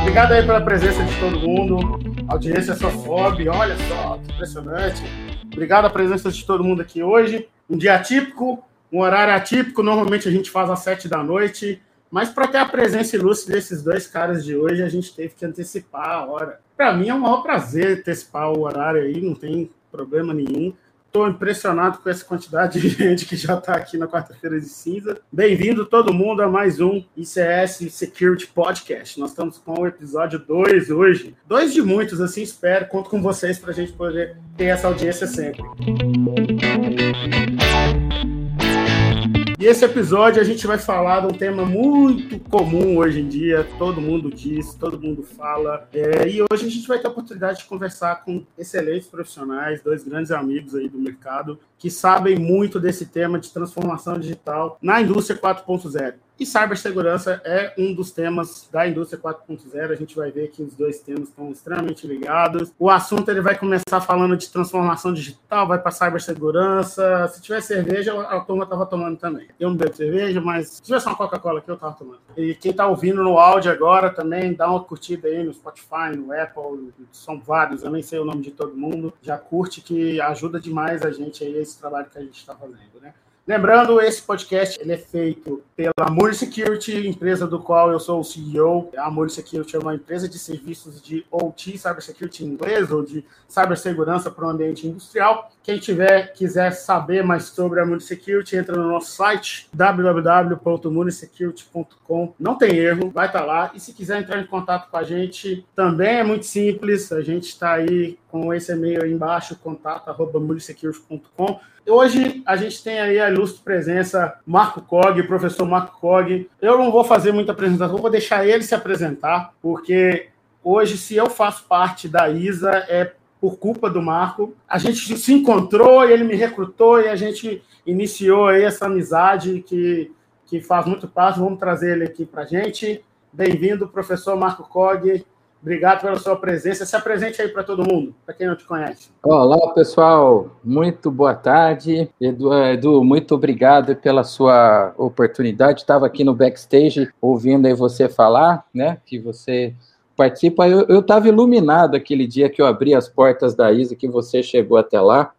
Obrigado aí pela presença de todo mundo. A audiência só sobe, olha só, impressionante. Obrigado a presença de todo mundo aqui hoje. Um dia atípico, um horário atípico. Normalmente a gente faz às sete da noite. Mas para ter a presença ilustre desses dois caras de hoje, a gente teve que antecipar a hora. Para mim é um maior prazer antecipar o horário aí, não tem problema nenhum. Estou impressionado com essa quantidade de gente que já está aqui na quarta-feira de cinza. Bem-vindo todo mundo a mais um ICS Security Podcast. Nós estamos com o episódio 2 hoje. Dois de muitos, assim espero. Conto com vocês para a gente poder ter essa audiência sempre. E esse episódio a gente vai falar de um tema muito comum hoje em dia, todo mundo diz, todo mundo fala. É, e hoje a gente vai ter a oportunidade de conversar com excelentes profissionais, dois grandes amigos aí do mercado, que sabem muito desse tema de transformação digital na indústria 4.0. E cibersegurança é um dos temas da indústria 4.0. A gente vai ver que os dois temas estão extremamente ligados. O assunto ele vai começar falando de transformação digital, vai para cibersegurança. Se tiver cerveja, a turma estava tomando também. Eu não bebo cerveja, mas se tivesse uma Coca-Cola aqui, eu estava tomando. E quem está ouvindo no áudio agora também, dá uma curtida aí no Spotify, no Apple, são vários, eu nem sei o nome de todo mundo. Já curte que ajuda demais a gente aí, esse trabalho que a gente está fazendo, né? Lembrando, esse podcast ele é feito pela Amor Security, empresa do qual eu sou o CEO. A Amor Security é uma empresa de serviços de OT, Cybersecurity em inglês, ou de cibersegurança para o ambiente industrial. Quem tiver, quiser saber mais sobre a Amor Security, entra no nosso site www.munisecurity.com. Não tem erro, vai estar lá. E se quiser entrar em contato com a gente, também é muito simples. A gente está aí com esse e-mail aí embaixo, contato.munisecurity.com. Hoje a gente tem aí a ilustre presença Marco Cog, professor Marco Cog. Eu não vou fazer muita apresentação, vou deixar ele se apresentar, porque hoje, se eu faço parte da ISA, é por culpa do Marco. A gente se encontrou ele me recrutou e a gente iniciou aí essa amizade que, que faz muito parte. Vamos trazer ele aqui para a gente. Bem-vindo, professor Marco Cog. Obrigado pela sua presença. Se apresente aí para todo mundo, para quem não te conhece. Olá, pessoal. Muito boa tarde. Edu, Edu, muito obrigado pela sua oportunidade. Estava aqui no backstage ouvindo aí você falar, né? Que você participa. Eu estava iluminado aquele dia que eu abri as portas da ISA, que você chegou até lá.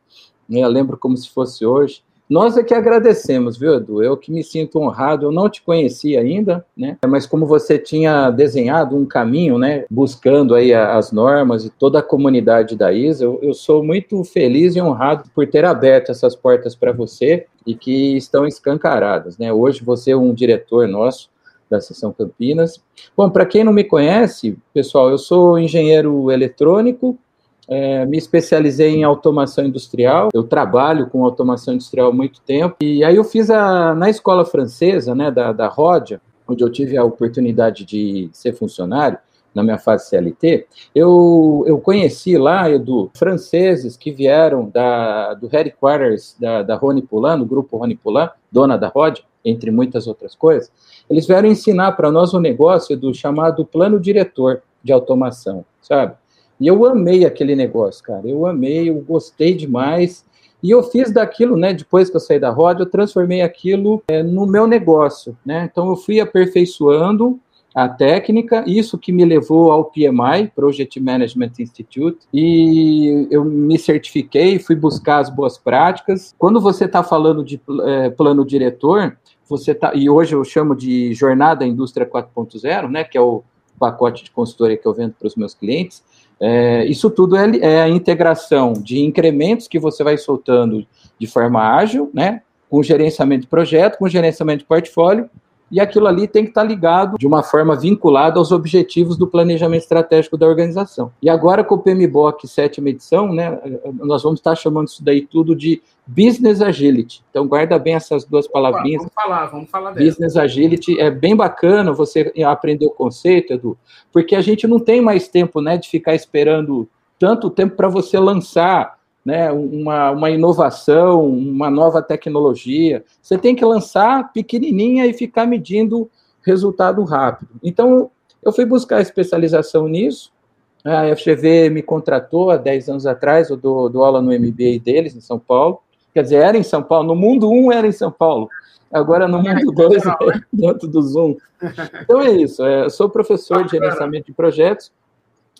Eu lembro como se fosse hoje. Nós é que agradecemos, viu, Edu? Eu que me sinto honrado, eu não te conhecia ainda, né? Mas como você tinha desenhado um caminho, né? Buscando aí as normas e toda a comunidade da ISA, eu, eu sou muito feliz e honrado por ter aberto essas portas para você e que estão escancaradas, né? Hoje você é um diretor nosso da Seção Campinas. Bom, para quem não me conhece, pessoal, eu sou engenheiro eletrônico, é, me especializei em automação industrial. Eu trabalho com automação industrial há muito tempo. E aí eu fiz a, na escola francesa, né, da, da Rodia, onde eu tive a oportunidade de ser funcionário, na minha fase CLT, eu, eu conheci lá, Edu, franceses que vieram da, do headquarters da, da Rony Poulain, do grupo Rony Poulain, dona da Rodia, entre muitas outras coisas. Eles vieram ensinar para nós um negócio, Edu, chamado plano diretor de automação, sabe? E eu amei aquele negócio, cara. Eu amei, eu gostei demais. E eu fiz daquilo, né? Depois que eu saí da roda, eu transformei aquilo é, no meu negócio, né? Então eu fui aperfeiçoando a técnica, isso que me levou ao PMI, Project Management Institute, e eu me certifiquei, fui buscar as boas práticas. Quando você está falando de é, plano diretor, você tá, e hoje eu chamo de jornada indústria 4.0, né? Que é o pacote de consultoria que eu vendo para os meus clientes é, isso tudo é, é, a integração de incrementos que você vai soltando de forma ágil, né? Com gerenciamento de projeto, com gerenciamento de portfólio, e aquilo ali tem que estar ligado de uma forma vinculada aos objetivos do planejamento estratégico da organização. E agora com o PMBOK sétima edição, né, nós vamos estar chamando isso daí tudo de Business Agility. Então guarda bem essas duas palavrinhas. Vamos falar, vamos falar dela. Business Agility é bem bacana você aprender o conceito, Edu, porque a gente não tem mais tempo, né, de ficar esperando tanto tempo para você lançar né, uma, uma inovação, uma nova tecnologia. Você tem que lançar pequenininha e ficar medindo resultado rápido. Então, eu fui buscar especialização nisso. A FGV me contratou há 10 anos atrás, eu dou, dou aula no MBA deles, em São Paulo. Quer dizer, era em São Paulo. No mundo 1 um era em São Paulo. Agora no mundo 2 é dentro do Zoom. Então é isso. É, eu sou professor de gerenciamento de projetos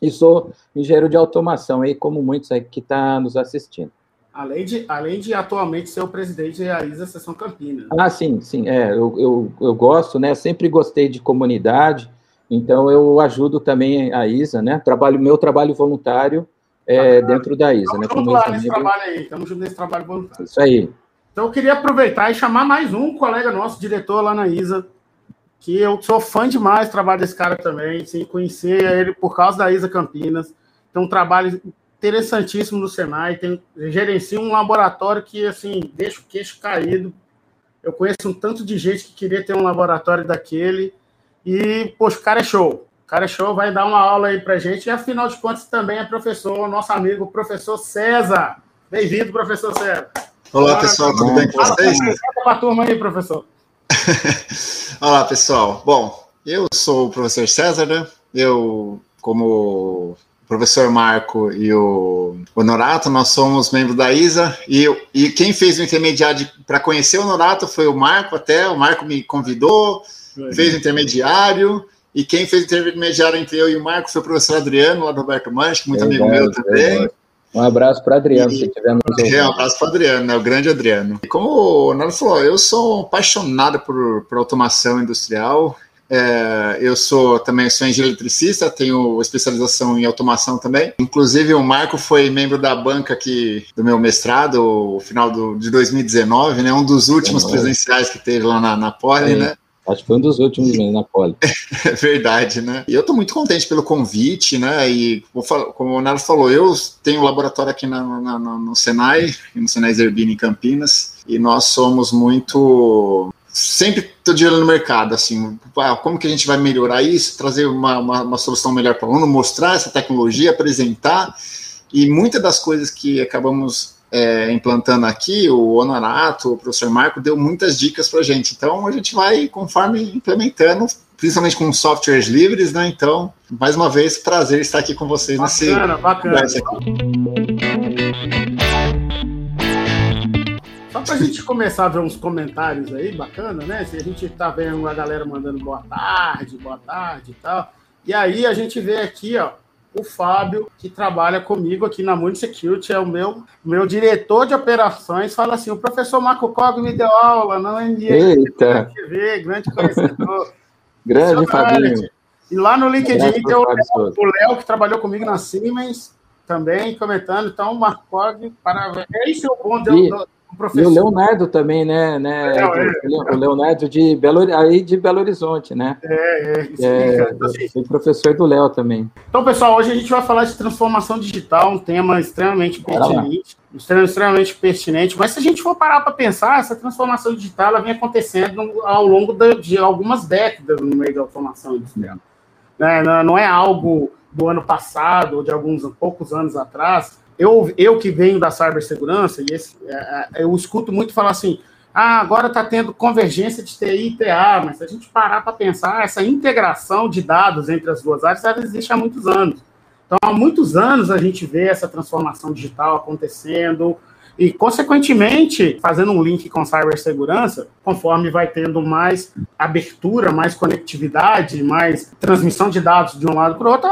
e sou engenheiro de automação, aí, como muitos aí que estão tá nos assistindo. Além de, além de atualmente ser o presidente da ISA Sessão Campinas. Ah, sim, sim. É, eu, eu, eu gosto, né? Sempre gostei de comunidade, então eu ajudo também a ISA, né? Trabalho, meu trabalho voluntário é, ah, dentro da ISA. Estamos né, juntos lá nesse trabalho aí, estamos juntos nesse trabalho voluntário. Isso aí. Então eu queria aproveitar e chamar mais um colega nosso, diretor lá na ISA, que eu sou fã demais do trabalho desse cara também, sim, conhecer ele por causa da ISA Campinas. Tem um trabalho interessantíssimo no Senai, tem, gerencia um laboratório que, assim, deixa o queixo caído. Eu conheço um tanto de gente que queria ter um laboratório daquele e, poxa, o cara é show. O cara é show, vai dar uma aula aí pra gente e, afinal de contas, também é professor, nosso amigo, professor César. Bem-vindo, professor César. Olá, Olá pessoal, tudo bem com vocês? Fala para a turma aí, professor. Olá, pessoal. Bom, eu sou o professor César, né? Eu, como o professor Marco e o Honorato, nós somos membros da ISA, e, eu, e quem fez o intermediário para conhecer o Honorato foi o Marco até, o Marco me convidou, fez o intermediário, e quem fez o intermediário entre eu e o Marco foi o professor Adriano, lá do Roberto Manche, muito é amigo meu também. Um abraço para Adriano, e, se tiver nos É, um abraço para Adriano, né, o grande Adriano. E como o Nando falou, eu sou apaixonado por, por automação industrial. É, eu sou também sou engenheiro eletricista, tenho especialização em automação também. Inclusive, o Marco foi membro da banca aqui do meu mestrado, no final do, de 2019, né? Um dos últimos presenciais que teve lá na, na Poli, né? Acho que foi um dos últimos mesmo na Poli. É verdade, né? E eu estou muito contente pelo convite, né? E como o Naro falou, eu tenho um laboratório aqui na, na, no Senai, no Senai Zerbini em Campinas, e nós somos muito sempre estou de olho no mercado, assim, ah, como que a gente vai melhorar isso, trazer uma, uma, uma solução melhor para o aluno, mostrar essa tecnologia, apresentar, e muitas das coisas que acabamos é, implantando aqui, o Honorato, o professor Marco, deu muitas dicas para a gente. Então, a gente vai, conforme implementando, principalmente com softwares livres, né? Então, mais uma vez, prazer estar aqui com vocês bacana, nesse. Bacana. Só para a gente começar a ver uns comentários aí, bacana, né? Se a gente tá vendo a galera mandando boa tarde, boa tarde e tal. E aí a gente vê aqui, ó, o Fábio, que trabalha comigo aqui na Security, é o meu, meu diretor de operações, fala assim: o professor Marco Cog me deu aula na Eita. TV, grande conhecedor. grande Fabinho. E lá no LinkedIn tem o Léo, que trabalhou comigo na Siemens, também comentando. Então, Marco Cog, parabéns. Esse é o bom e, professor. E o Leonardo também, né? né é, é. O Leonardo de Belo, aí de Belo Horizonte, né? É, é. é assim. professor do Léo também. Então, pessoal, hoje a gente vai falar de transformação digital, um tema extremamente pertinente. Extremamente pertinente, mas se a gente for parar para pensar, essa transformação digital ela vem acontecendo ao longo de, de algumas décadas no meio da automação industrial. Né? Não é algo do ano passado ou de alguns poucos anos atrás, eu, eu que venho da cibersegurança, e esse, é, é, eu escuto muito falar assim, ah, agora está tendo convergência de TI e TA, mas se a gente parar para pensar, essa integração de dados entre as duas áreas, ela existe há muitos anos. Então, há muitos anos a gente vê essa transformação digital acontecendo, e, consequentemente, fazendo um link com cibersegurança, conforme vai tendo mais abertura, mais conectividade, mais transmissão de dados de um lado para o outro,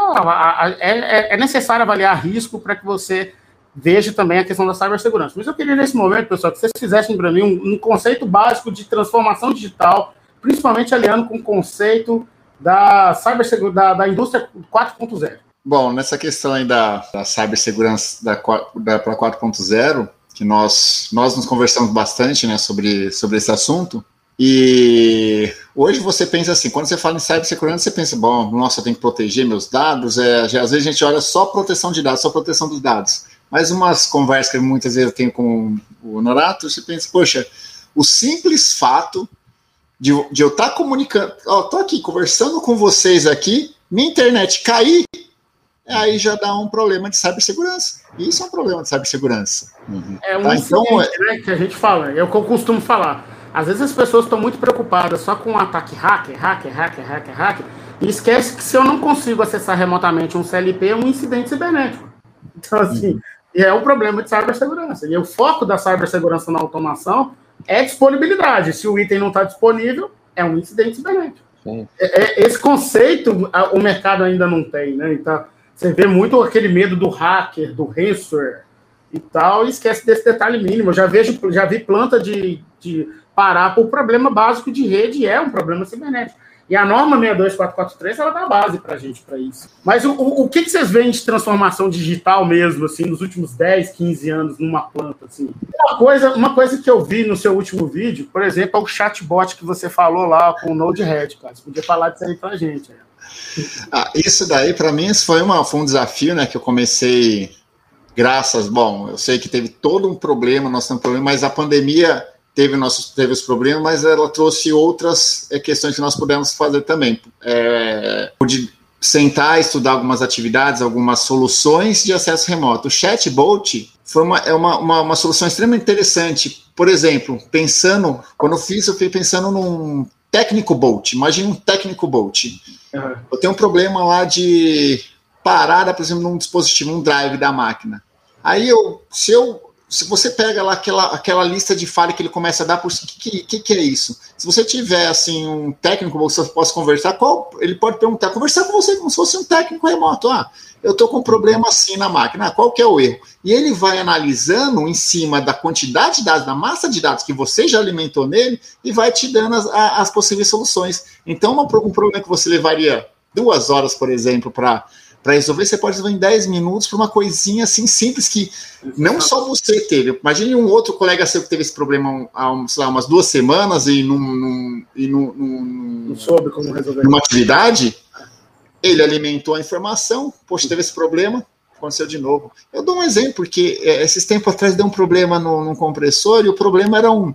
é, é, é necessário avaliar risco para que você veja também a questão da cibersegurança. Mas eu queria, nesse momento, pessoal, que vocês fizessem para mim um, conceito básico de transformação digital, principalmente aliando com o conceito da cibersegurança, da, da indústria 4.0. Bom, nessa questão aí da, da cibersegurança da, da para 4.0, que nós, nós nos conversamos bastante né, sobre, sobre esse assunto. E hoje você pensa assim, quando você fala em cibersegurança, você pensa, bom, nossa, eu tenho que proteger meus dados. É, às vezes a gente olha só proteção de dados, só proteção dos dados. Mas umas conversas que muitas vezes eu tenho com o Norato, você pensa, poxa, o simples fato de, de eu estar tá comunicando, ó, tô aqui conversando com vocês aqui, minha internet cair, aí já dá um problema de cibersegurança. Isso é um problema de cibersegurança. Uhum. É um tá? então, né, que a gente fala, é o que eu costumo falar. Às vezes as pessoas estão muito preocupadas só com o um ataque hacker, hacker, hacker, hacker, hacker, e esquece que se eu não consigo acessar remotamente um CLP, é um incidente cibernético. Então, assim, uhum. E é um problema de cibersegurança. E o foco da cibersegurança na automação é disponibilidade. Se o item não está disponível, é um incidente cibernético. É, é, esse conceito o mercado ainda não tem, né? Então, você vê muito aquele medo do hacker, do ransomware e tal, e esquece desse detalhe mínimo. Eu já vejo, já vi planta de, de parar por problema básico de rede, é um problema cibernético. E a norma 62443, ela dá base para a gente para isso. Mas o, o, o que, que, vocês veem de transformação digital mesmo, assim, nos últimos 10, 15 anos numa planta, assim? Uma coisa, uma coisa que eu vi no seu último vídeo, por exemplo, é o chatbot que você falou lá com o Node-RED, cara. Você podia falar disso aí para a gente. Né? Ah, isso daí, para mim, foi, uma, foi um desafio, né, que eu comecei graças, bom, eu sei que teve todo um problema, nós temos um problema, mas a pandemia teve, nossos, teve os problemas, mas ela trouxe outras é, questões que nós pudemos fazer também. É, pude sentar, estudar algumas atividades, algumas soluções de acesso remoto. O chatbot foi uma, é uma, uma, uma, solução extremamente interessante. Por exemplo, pensando, quando eu fiz, eu fui pensando num técnico bolt. Imagina um técnico bolt. Uhum. Eu tenho um problema lá de parada, por exemplo, num dispositivo, um drive da máquina. Aí eu, se eu se você pega lá aquela, aquela lista de falha que ele começa a dar por que, que, que, é isso? Se você tiver assim um técnico você possa conversar, qual ele pode perguntar, conversar com você como se fosse um técnico remoto. Ah, eu estou com um problema assim na máquina, qual que é o erro? E ele vai analisando em cima da quantidade de dados, da massa de dados que você já alimentou nele e vai te dando as, as possíveis soluções. Então, um problema que você levaria duas horas, por exemplo, para para resolver, você pode resolver em 10 minutos para uma coisinha assim simples que não só você teve. Imagine um outro colega seu que teve esse problema há lá, umas duas semanas e, num, num, e num, num, não soube como resolver. Numa atividade, ele alimentou a informação, poxa, teve esse problema, aconteceu de novo. Eu dou um exemplo, porque é, esses tempos atrás deu um problema no, no compressor e o problema era um.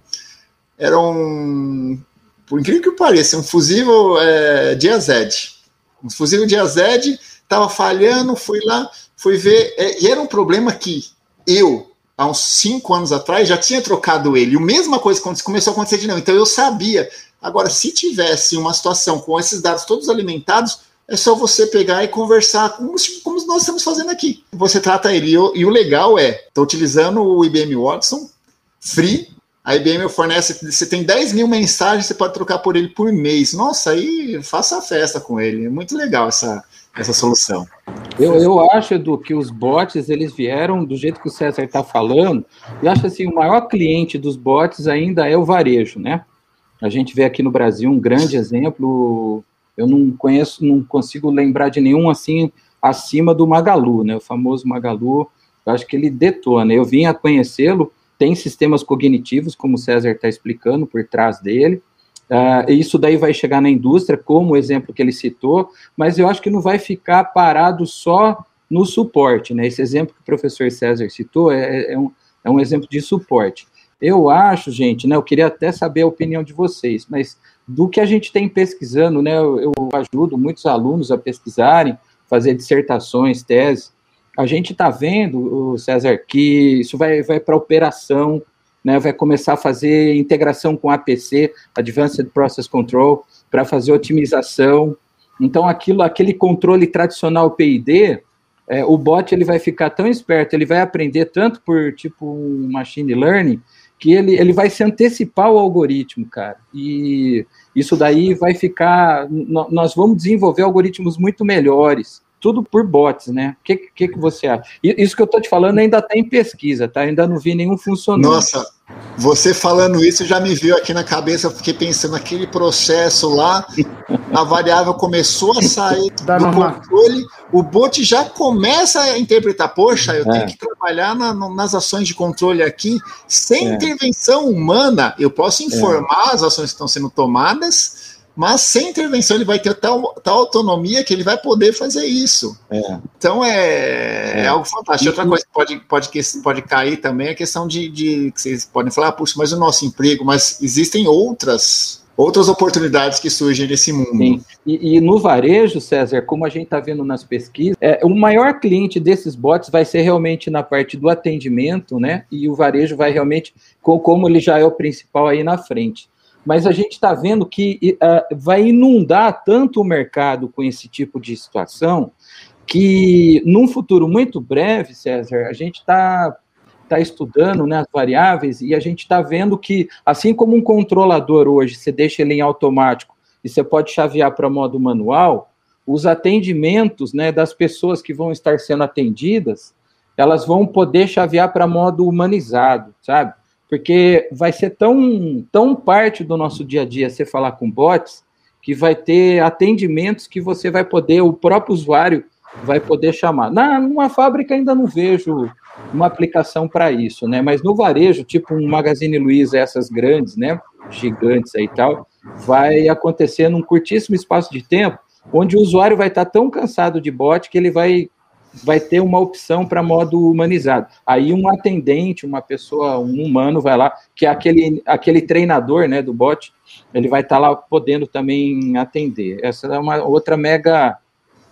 Era um. Por incrível que pareça, um fusível é, Diazed. Um fusível Diazed estava falhando, fui lá, fui ver, é, e era um problema que eu, há uns cinco anos atrás, já tinha trocado ele, a mesma coisa começou a acontecer de novo, então eu sabia. Agora, se tivesse uma situação com esses dados todos alimentados, é só você pegar e conversar como, como nós estamos fazendo aqui. Você trata ele, e o, e o legal é, estou utilizando o IBM Watson, free, a IBM fornece, você tem 10 mil mensagens, você pode trocar por ele por mês. Nossa, aí faça a festa com ele. É muito legal essa, essa solução. Eu, eu acho, Edu, que os bots, eles vieram do jeito que o César está falando, e acho assim, o maior cliente dos bots ainda é o varejo, né? A gente vê aqui no Brasil um grande exemplo, eu não conheço, não consigo lembrar de nenhum assim, acima do Magalu, né? O famoso Magalu, eu acho que ele detona. Eu vim a conhecê-lo, tem sistemas cognitivos, como o César está explicando, por trás dele, Uh, isso daí vai chegar na indústria, como o exemplo que ele citou, mas eu acho que não vai ficar parado só no suporte, né? Esse exemplo que o professor César citou é, é, um, é um exemplo de suporte. Eu acho, gente, né? Eu queria até saber a opinião de vocês, mas do que a gente tem pesquisando, né? Eu, eu ajudo muitos alunos a pesquisarem, fazer dissertações, teses. A gente está vendo, César, que isso vai, vai para operação, né, vai começar a fazer integração com APC, Advanced Process Control, para fazer otimização. Então, aquilo, aquele controle tradicional PID, é, o bot ele vai ficar tão esperto, ele vai aprender tanto por tipo machine learning, que ele, ele vai se antecipar ao algoritmo, cara. E isso daí vai ficar. Nós vamos desenvolver algoritmos muito melhores tudo por bots, né? O que, que, que você acha? Isso que eu estou te falando ainda está em pesquisa, tá? Ainda não vi nenhum funcionando. Nossa, você falando isso já me viu aqui na cabeça, eu fiquei pensando naquele processo lá, a variável começou a sair do controle, o bot já começa a interpretar, poxa, eu é. tenho que trabalhar na, nas ações de controle aqui, sem é. intervenção humana, eu posso informar é. as ações que estão sendo tomadas, mas sem intervenção ele vai ter tal, tal autonomia que ele vai poder fazer isso. É. Então é, é, algo fantástico. Outra coisa que pode, pode, pode cair também é a questão de, de que vocês podem falar, ah, puxa, mas o nosso emprego, mas existem outras outras oportunidades que surgem nesse mundo. Sim. E, e, no varejo, César, como a gente está vendo nas pesquisas, é, o maior cliente desses bots vai ser realmente na parte do atendimento, né? E o varejo vai realmente, como ele já é o principal aí na frente mas a gente está vendo que uh, vai inundar tanto o mercado com esse tipo de situação que num futuro muito breve, César, a gente está tá estudando né, as variáveis e a gente está vendo que, assim como um controlador hoje, você deixa ele em automático e você pode chavear para modo manual, os atendimentos né, das pessoas que vão estar sendo atendidas, elas vão poder chavear para modo humanizado, sabe? Porque vai ser tão, tão parte do nosso dia a dia você falar com bots, que vai ter atendimentos que você vai poder, o próprio usuário vai poder chamar. Na, numa fábrica ainda não vejo uma aplicação para isso, né? Mas no varejo, tipo um Magazine Luiza, essas grandes, né? Gigantes aí e tal, vai acontecer num curtíssimo espaço de tempo, onde o usuário vai estar tão cansado de bot que ele vai vai ter uma opção para modo humanizado. Aí um atendente, uma pessoa, um humano vai lá, que é aquele, aquele treinador né, do bot, ele vai estar lá podendo também atender. Essa é uma outra mega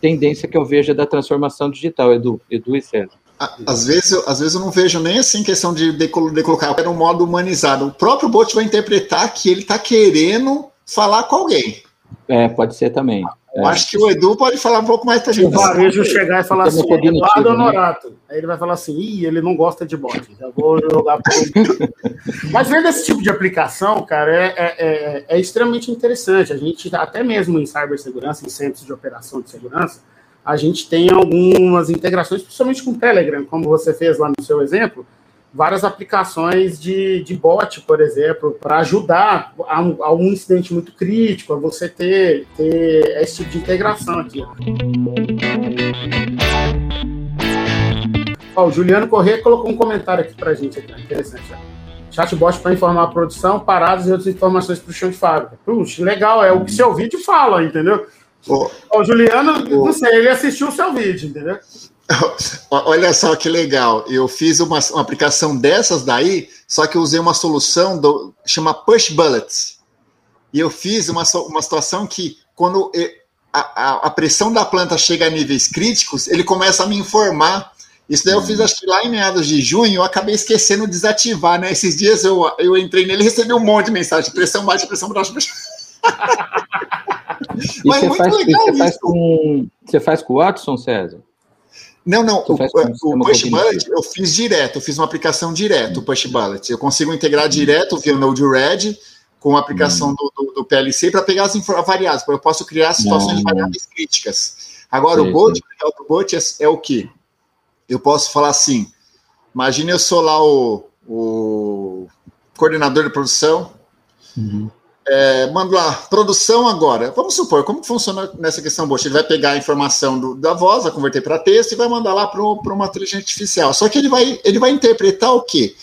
tendência que eu vejo da transformação digital, Edu, Edu e César. Às vezes, eu, às vezes eu não vejo nem assim questão de, de, de colocar era um modo humanizado. O próprio bot vai interpretar que ele está querendo falar com alguém. É, pode ser também. Eu é. acho que o Edu pode falar um pouco mais pra gente. O varejo chegar e falar assim, Eduardo Honorato. Né? Aí ele vai falar assim, ih, ele não gosta de bot, já vou jogar por Mas vendo esse tipo de aplicação, cara, é, é, é, é, extremamente interessante. A gente, até mesmo em cibersegurança, em centros de operação de segurança, a gente tem algumas integrações, principalmente com o Telegram, como você fez lá no seu exemplo, várias aplicações de, de bot, por exemplo, para ajudar a, a, um incidente muito crítico, a você ter, ter esse tipo de integração aqui. Ó, o Juliano Corrêa colocou um comentário aqui para a gente, aqui, interessante. Ó. Chatbot para informar a produção, paradas e outras informações para o chão de fábrica. Puxa, legal, é o que seu vídeo fala, entendeu? O, o Juliano, o... não sei, ele assistiu o seu vídeo, entendeu? Olha só que legal. Eu fiz uma, uma, aplicação dessas daí, só que eu usei uma solução do chama Push Bullets. E eu fiz uma, uma situação que, quando a, a, a, pressão da planta chega a níveis críticos, ele começa a me informar. Isso daí eu fiz, acho que lá em meados de junho, eu acabei esquecendo de desativar, né? Esses dias eu, eu entrei nele e recebi um monte de mensagem: pressão baixa, pressão baixa, pressão. Mas muito faz, legal você isso. Faz com, você faz com o Watson, César? Não, não. O, o, Push Bullet eu fiz direto, eu fiz uma aplicação direto, o Push Bullet. Eu consigo integrar uhum. direto via Node-RED com a aplicação uhum. do, do, do, PLC para pegar as variáveis. Eu posso criar situações de variáveis críticas. Agora, o bot, o bot é, é, o que? Eu posso falar assim: imagine eu sou lá o, o coordenador de produção. Uhum é, mando lá, produção agora. Vamos supor, como funciona nessa questão Bosch? Ele vai pegar a informação do, da voz, vai converter para texto e vai mandar lá para uma inteligência artificial. Só que ele vai, ele vai interpretar o quê?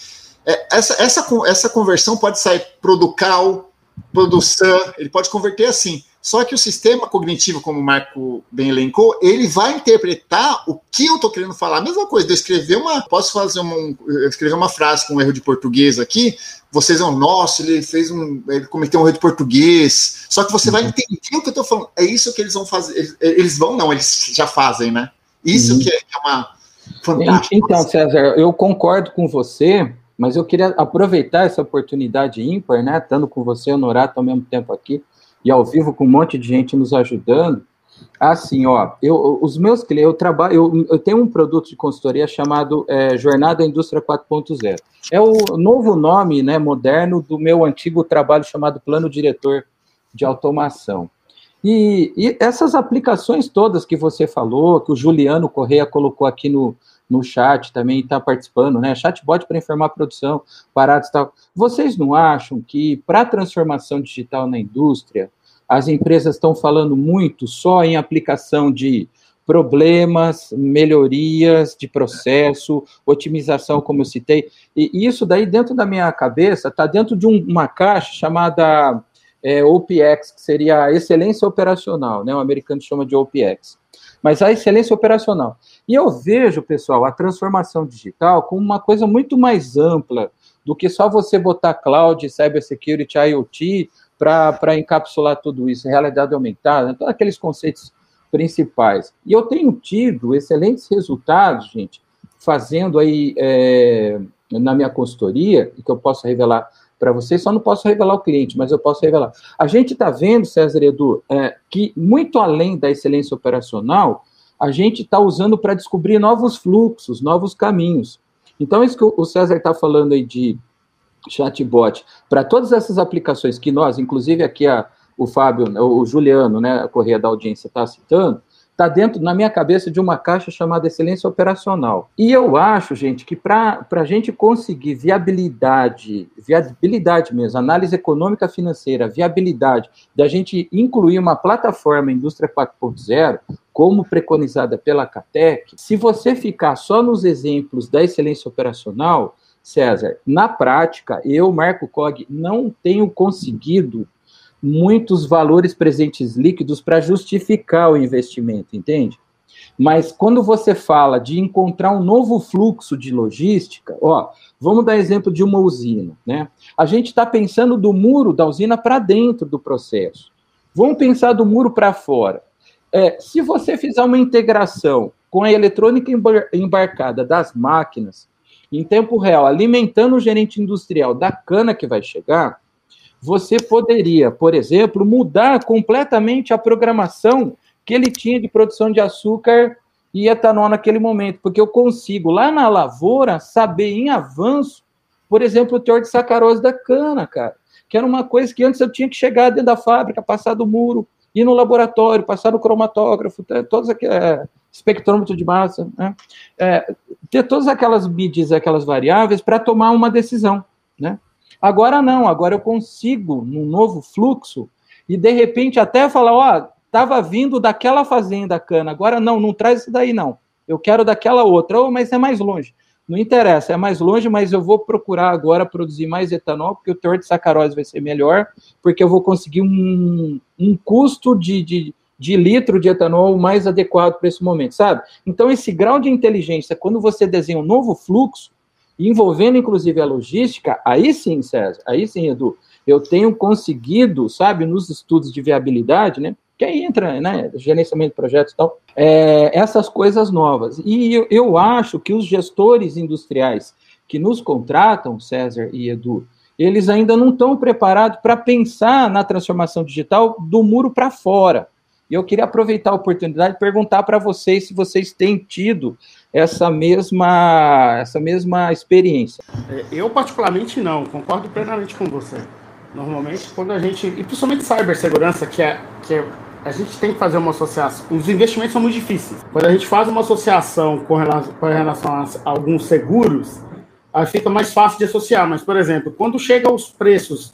É, essa, essa, essa conversão pode sair producal, produção, ele pode converter assim. Só que o sistema cognitivo, como o Marco bem elencou, ele vai interpretar o que eu estou querendo falar. A mesma coisa, eu escrever uma. Posso fazer uma, escrever uma frase com um erro de português aqui, vocês vão, nossa, ele fez um. Ele cometeu um erro de português. Só que você uhum. vai entender o que eu estou falando. É isso que eles vão fazer. Eles, vão, não, eles já fazem, né? Isso uhum. que, é, que é uma. Fantástico. Então, César, eu concordo com você, mas eu queria aproveitar essa oportunidade ímpar, né? Estando com você, Honorato, ao mesmo tempo aqui e ao vivo com um monte de gente nos ajudando. Assim, ó, eu, os meus clientes, eu trabalho, eu, eu tenho um produto de consultoria chamado é, Jornada Indústria 4.0. É o novo nome, né, moderno do meu antigo trabalho chamado Plano Diretor de Automação. E, e essas aplicações todas que você falou, que o Juliano Correia colocou aqui no, no chat também está participando, né? Chatbot para informar a produção, parados e tal. Vocês não acham que para a transformação digital na indústria, as empresas estão falando muito só em aplicação de problemas, melhorias de processo, otimização, como eu citei. E isso daí, dentro da minha cabeça, está dentro de um, uma caixa chamada é, OPX, que seria a excelência operacional, né? O americano chama de OPX. Mas a excelência operacional. E eu vejo, pessoal, a transformação digital como uma coisa muito mais ampla do que só você botar cloud, cybersecurity, IoT para encapsular tudo isso, realidade aumentada, todos aqueles conceitos principais. E eu tenho tido excelentes resultados, gente, fazendo aí é, na minha consultoria, que eu posso revelar para vocês, só não posso revelar o cliente, mas eu posso revelar. A gente está vendo, César Edu, é, que muito além da excelência operacional, a gente está usando para descobrir novos fluxos, novos caminhos. Então, isso que o César está falando aí de chatbot, para todas essas aplicações que nós, inclusive aqui a, o Fábio, o Juliano, né, a Correia da Audiência está citando, está dentro, na minha cabeça, de uma caixa chamada excelência operacional. E eu acho, gente, que para a gente conseguir viabilidade, viabilidade mesmo, análise econômica financeira, viabilidade, da gente incluir uma plataforma indústria 4.0, como preconizada pela CATEC, se você ficar só nos exemplos da excelência operacional, César, na prática, eu, Marco Cog, não tenho conseguido muitos valores presentes líquidos para justificar o investimento, entende? Mas quando você fala de encontrar um novo fluxo de logística, ó, vamos dar exemplo de uma usina, né? A gente está pensando do muro da usina para dentro do processo. Vamos pensar do muro para fora. É, se você fizer uma integração com a eletrônica embarcada das máquinas, em tempo real, alimentando o gerente industrial da cana que vai chegar, você poderia, por exemplo, mudar completamente a programação que ele tinha de produção de açúcar e etanol naquele momento, porque eu consigo, lá na lavoura, saber em avanço, por exemplo, o teor de sacarose da cana, cara, que era uma coisa que antes eu tinha que chegar dentro da fábrica, passar do muro, ir no laboratório, passar no cromatógrafo, todos aqueles é, espectrômetro de massa, né? é, ter todas aquelas medidas, aquelas variáveis para tomar uma decisão, né? Agora não, agora eu consigo, num novo fluxo, e de repente até falar, ó, estava vindo daquela fazenda cana, agora não, não traz isso daí não. Eu quero daquela outra, oh, mas é mais longe. Não interessa, é mais longe, mas eu vou procurar agora produzir mais etanol, porque o teor de sacarose vai ser melhor, porque eu vou conseguir um, um custo de, de, de litro de etanol mais adequado para esse momento, sabe? Então, esse grau de inteligência, quando você desenha um novo fluxo, envolvendo inclusive a logística, aí sim, César, aí sim, Edu, eu tenho conseguido, sabe, nos estudos de viabilidade, né, que aí entra, né, gerenciamento de projetos e tal, é, essas coisas novas. E eu, eu acho que os gestores industriais que nos contratam, César e Edu, eles ainda não estão preparados para pensar na transformação digital do muro para fora. E eu queria aproveitar a oportunidade e perguntar para vocês se vocês têm tido essa mesma, essa mesma experiência. É, eu, particularmente, não. Concordo plenamente com você. Normalmente, quando a gente. E principalmente cibersegurança, que é, que é. A gente tem que fazer uma associação. Os investimentos são muito difíceis. Quando a gente faz uma associação com relação, com relação a alguns seguros, aí fica mais fácil de associar. Mas, por exemplo, quando chega os preços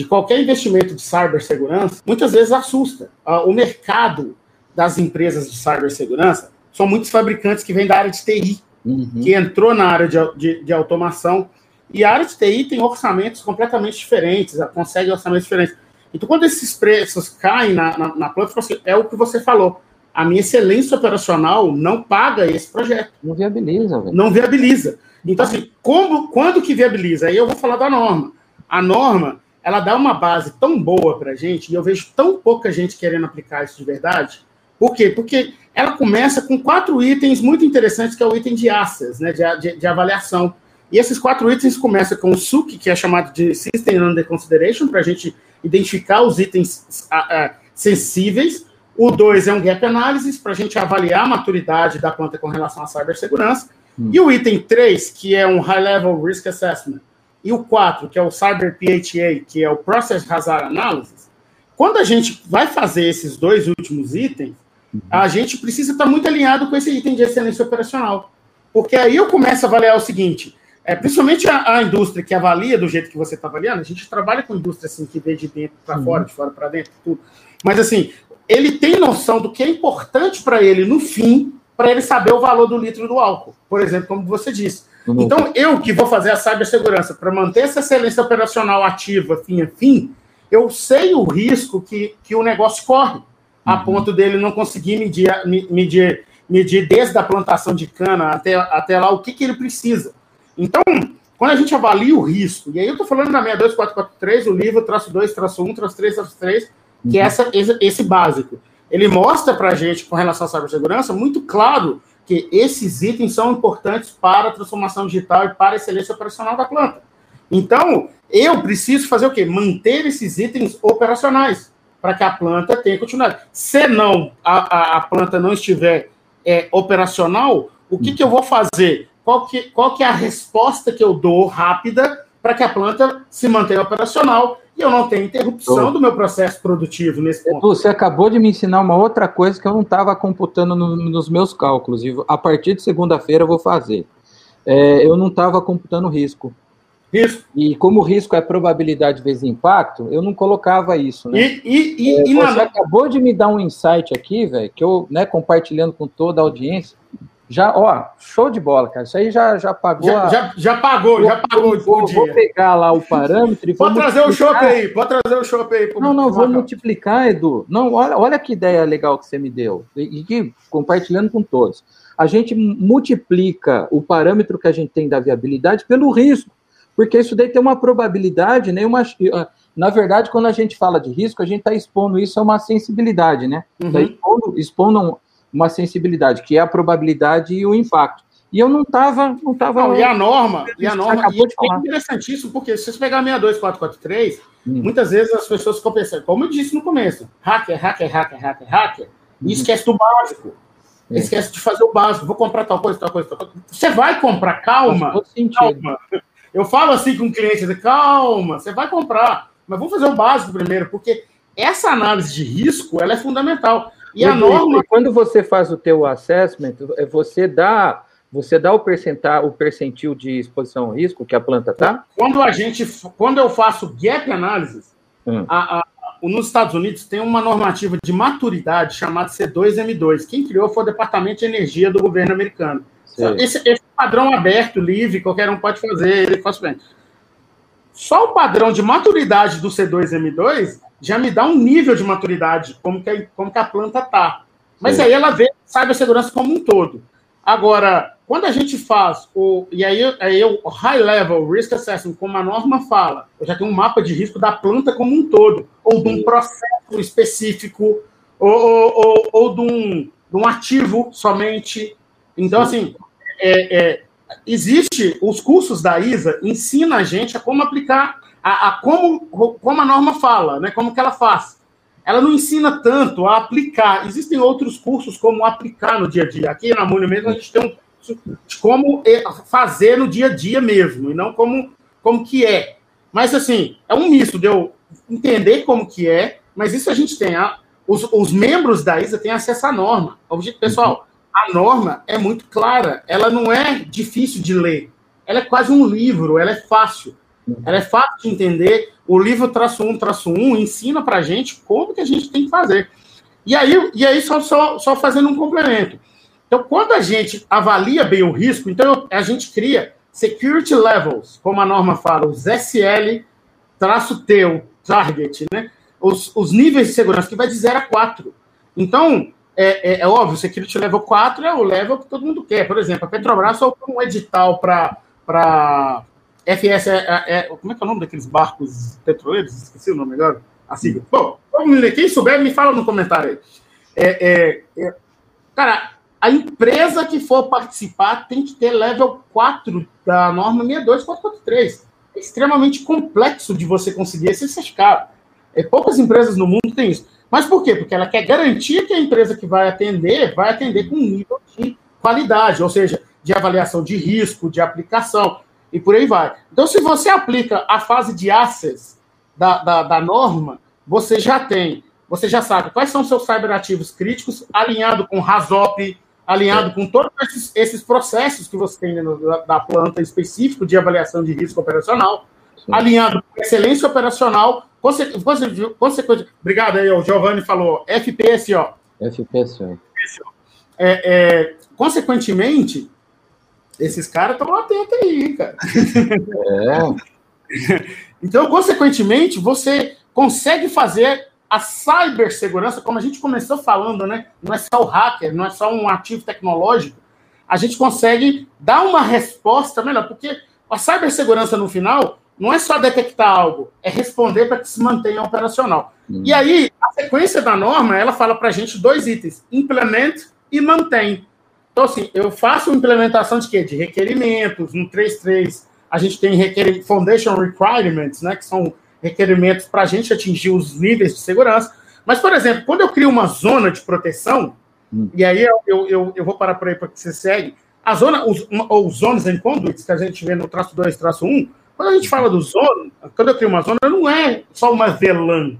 de qualquer investimento de cibersegurança, muitas vezes assusta. Ah, o mercado das empresas de cibersegurança são muitos fabricantes que vêm da área de TI, uhum. que entrou na área de, de, de, automação. E a área de TI tem orçamentos completamente diferentes, consegue orçamentos diferentes. Então, quando esses preços caem na, na, na planta, assim, é o que você falou. A minha excelência operacional não paga esse projeto. Não viabiliza. Véio. Não viabiliza. Então, assim, como, quando que viabiliza? Aí eu vou falar da norma. A norma, ela dá uma base tão boa para a gente, e eu vejo tão pouca gente querendo aplicar isso de verdade. Por quê? Porque ela começa com quatro itens muito interessantes, que é o item de assets, né, de, de, de avaliação. E esses quatro itens começam com o SUC, que é chamado de System Under Consideration, para a gente identificar os itens sensíveis. O dois é um Gap Analysis, para a gente avaliar a maturidade da planta com relação à cibersegurança. Hum. E o item 3, que é um High Level Risk Assessment, e o 4, que é o Cyber PHA, que é o Process Hazard Analysis, quando a gente vai fazer esses dois últimos itens, a gente precisa estar muito alinhado com esse item de excelência operacional. Porque aí eu começo a avaliar o seguinte, é, principalmente a, a indústria que avalia do jeito que você está avaliando, a gente trabalha com indústria assim, que vê de dentro para uhum. fora, de fora para dentro, tudo. Mas assim, ele tem noção do que é importante para ele no fim, para ele saber o valor do litro do álcool, por exemplo, como você disse. Uhum. Então, eu que vou fazer a cibersegurança para manter essa excelência operacional ativa, fim a fim, eu sei o risco que, que o negócio corre, a uhum. ponto dele não conseguir medir, medir, medir desde a plantação de cana até, até lá o que, que ele precisa. Então, quando a gente avalia o risco, e aí eu estou falando na 62443, o livro traço 2, traço 1, traço 3, traço 3, que é essa, esse, esse básico. Ele mostra para a gente, com relação à cibersegurança, muito claro que esses itens são importantes para a transformação digital e para a excelência operacional da planta. Então, eu preciso fazer o quê? Manter esses itens operacionais para que a planta tenha continuidade. Se não, a, a, a, planta não estiver é, operacional, o que, que eu vou fazer? Qual que, qual que é a resposta que eu dou rápida para que a planta se mantenha operacional e eu não tenha interrupção do meu processo produtivo nesse ponto. Você acabou de me ensinar uma outra coisa que eu não estava computando no, nos meus cálculos, e a partir de segunda-feira eu vou fazer. É, eu não estava computando risco. Risco. E como risco é probabilidade vezes impacto, eu não colocava isso, né? E, e, e, é, e você na... acabou de me dar um insight aqui, velho, que eu, né, compartilhando com toda a audiência, já, ó, show de bola, cara. Isso aí já, já pagou. Já, a... já, já, pagou, já pagou vou, vou pegar lá o parâmetro e Pode trazer o chopp aí, pode trazer o chopp aí. Não, não, vou multiplicar, Edu. Não, olha, olha que ideia legal que você me deu. E que compartilhando com todos. A gente multiplica o parâmetro que a gente tem da viabilidade pelo risco. Porque isso daí tem uma probabilidade, né? Uma, na verdade, quando a gente fala de risco, a gente está expondo isso a uma sensibilidade, né? Está uhum. expondo, expondo uma sensibilidade, que é a probabilidade e o impacto. E eu não estava. Não tava, não, e a norma, e a norma acabou de falar. é interessantíssimo, porque se você pegar 62443, hum. muitas vezes as pessoas ficam pensando, como eu disse no começo, hacker, hacker, hacker, hacker, hacker, e hum. esquece do básico. É. Esquece de fazer o básico. Vou comprar tal coisa, tal coisa, tal coisa. Você vai comprar, calma. Calma. Eu falo assim com o cliente, calma, você vai comprar, mas vamos fazer o básico primeiro, porque essa análise de risco ela é fundamental. E a norma. Quando você faz o teu assessment, é você dá. Você dá o percentual, o percentil de exposição ao risco que a planta tá? Quando a gente, quando eu faço gap analysis, hum. a, a, nos Estados Unidos tem uma normativa de maturidade chamada C2M2. Quem criou foi o Departamento de Energia do governo americano. Esse, esse, padrão aberto, livre, qualquer um pode fazer, ele faz bem. Só o padrão de maturidade do C2M2 já me dá um nível de maturidade, como que a, como que a planta está. Mas Sim. aí ela vê cibersegurança como um todo. Agora, quando a gente faz o. E aí, aí o high level risk assessment, como a norma fala, eu já tenho um mapa de risco da planta como um todo, ou de um processo específico, ou, ou, ou, ou de, um, de um ativo somente. Então, assim, é, é, existe os cursos da ISA ensina a gente a como aplicar a, a, como, como a norma fala, né? Como que ela faz. Ela não ensina tanto a aplicar. Existem outros cursos como aplicar no dia a dia. Aqui na Múnia mesmo a gente tem um curso de como fazer no dia a dia mesmo, e não como, como que é. Mas assim, é um misto de eu entender como que é, mas isso a gente tem. A, os, os membros da ISA têm acesso à norma. Pessoal, a norma é muito clara, ela não é difícil de ler. Ela é quase um livro, ela é fácil. Ela é fácil de entender. O livro traço 1, traço 1 ensina para gente como que a gente tem que fazer. E aí, e aí só, só, só fazendo um complemento. Então, quando a gente avalia bem o risco, então a gente cria security levels, como a norma fala, os SL traço T, o target, né? Os, os níveis de segurança, que vai de 0 a 4. Então, é, é, é óbvio, security level 4 é o level que todo mundo quer. Por exemplo, a Petrobras soltou um edital para FS é, é, é, Como é que é o nome daqueles barcos petroleiros? Esqueci o nome agora. A sigla. Bom, quem souber, me fala no comentário aí. É, é, é, cara, a empresa que for participar tem que ter level 4 da norma 62443. É extremamente complexo de você conseguir esse certificado. É, poucas empresas no mundo têm isso. Mas por quê? Porque ela quer garantir que a empresa que vai atender vai atender com nível de qualidade, ou seja, de avaliação de risco, de aplicação e por aí vai. Então, se você aplica a fase de access da, da, da norma, você já tem, você já sabe quais são seus cyberativos críticos, alinhado com RASOP, alinhado com todos esses, esses, processos que você tem da, da, planta específico de avaliação de risco operacional, Sim. alinhado com excelência operacional, consequentemente, obrigado aí, o Giovanni falou, FPSO. FPSO. É, é, consequentemente, esses caras estão atentos aí, cara. É. então, consequentemente, você consegue fazer a cibersegurança, como a gente começou falando, né? Não é só o hacker, não é só um ativo tecnológico. A gente consegue dar uma resposta melhor, porque a cibersegurança no final não é só detectar algo, é responder para que se mantenha operacional. Hum. E aí, a sequência da norma, ela fala para a gente dois itens: implement e mantém. Então, assim, eu faço implementação de quê? De requerimentos. No 3.3, a gente tem requer... Foundation Requirements, né? Que são requerimentos para a gente atingir os níveis de segurança. Mas, por exemplo, quando eu crio uma zona de proteção, Hum. E aí eu, eu, eu vou parar por aí para que você segue. A zona, os, os zones and conduits que a gente vê no traço 2, traço 1, quando a gente fala do zona, quando eu crio uma zona, não é só uma VLAN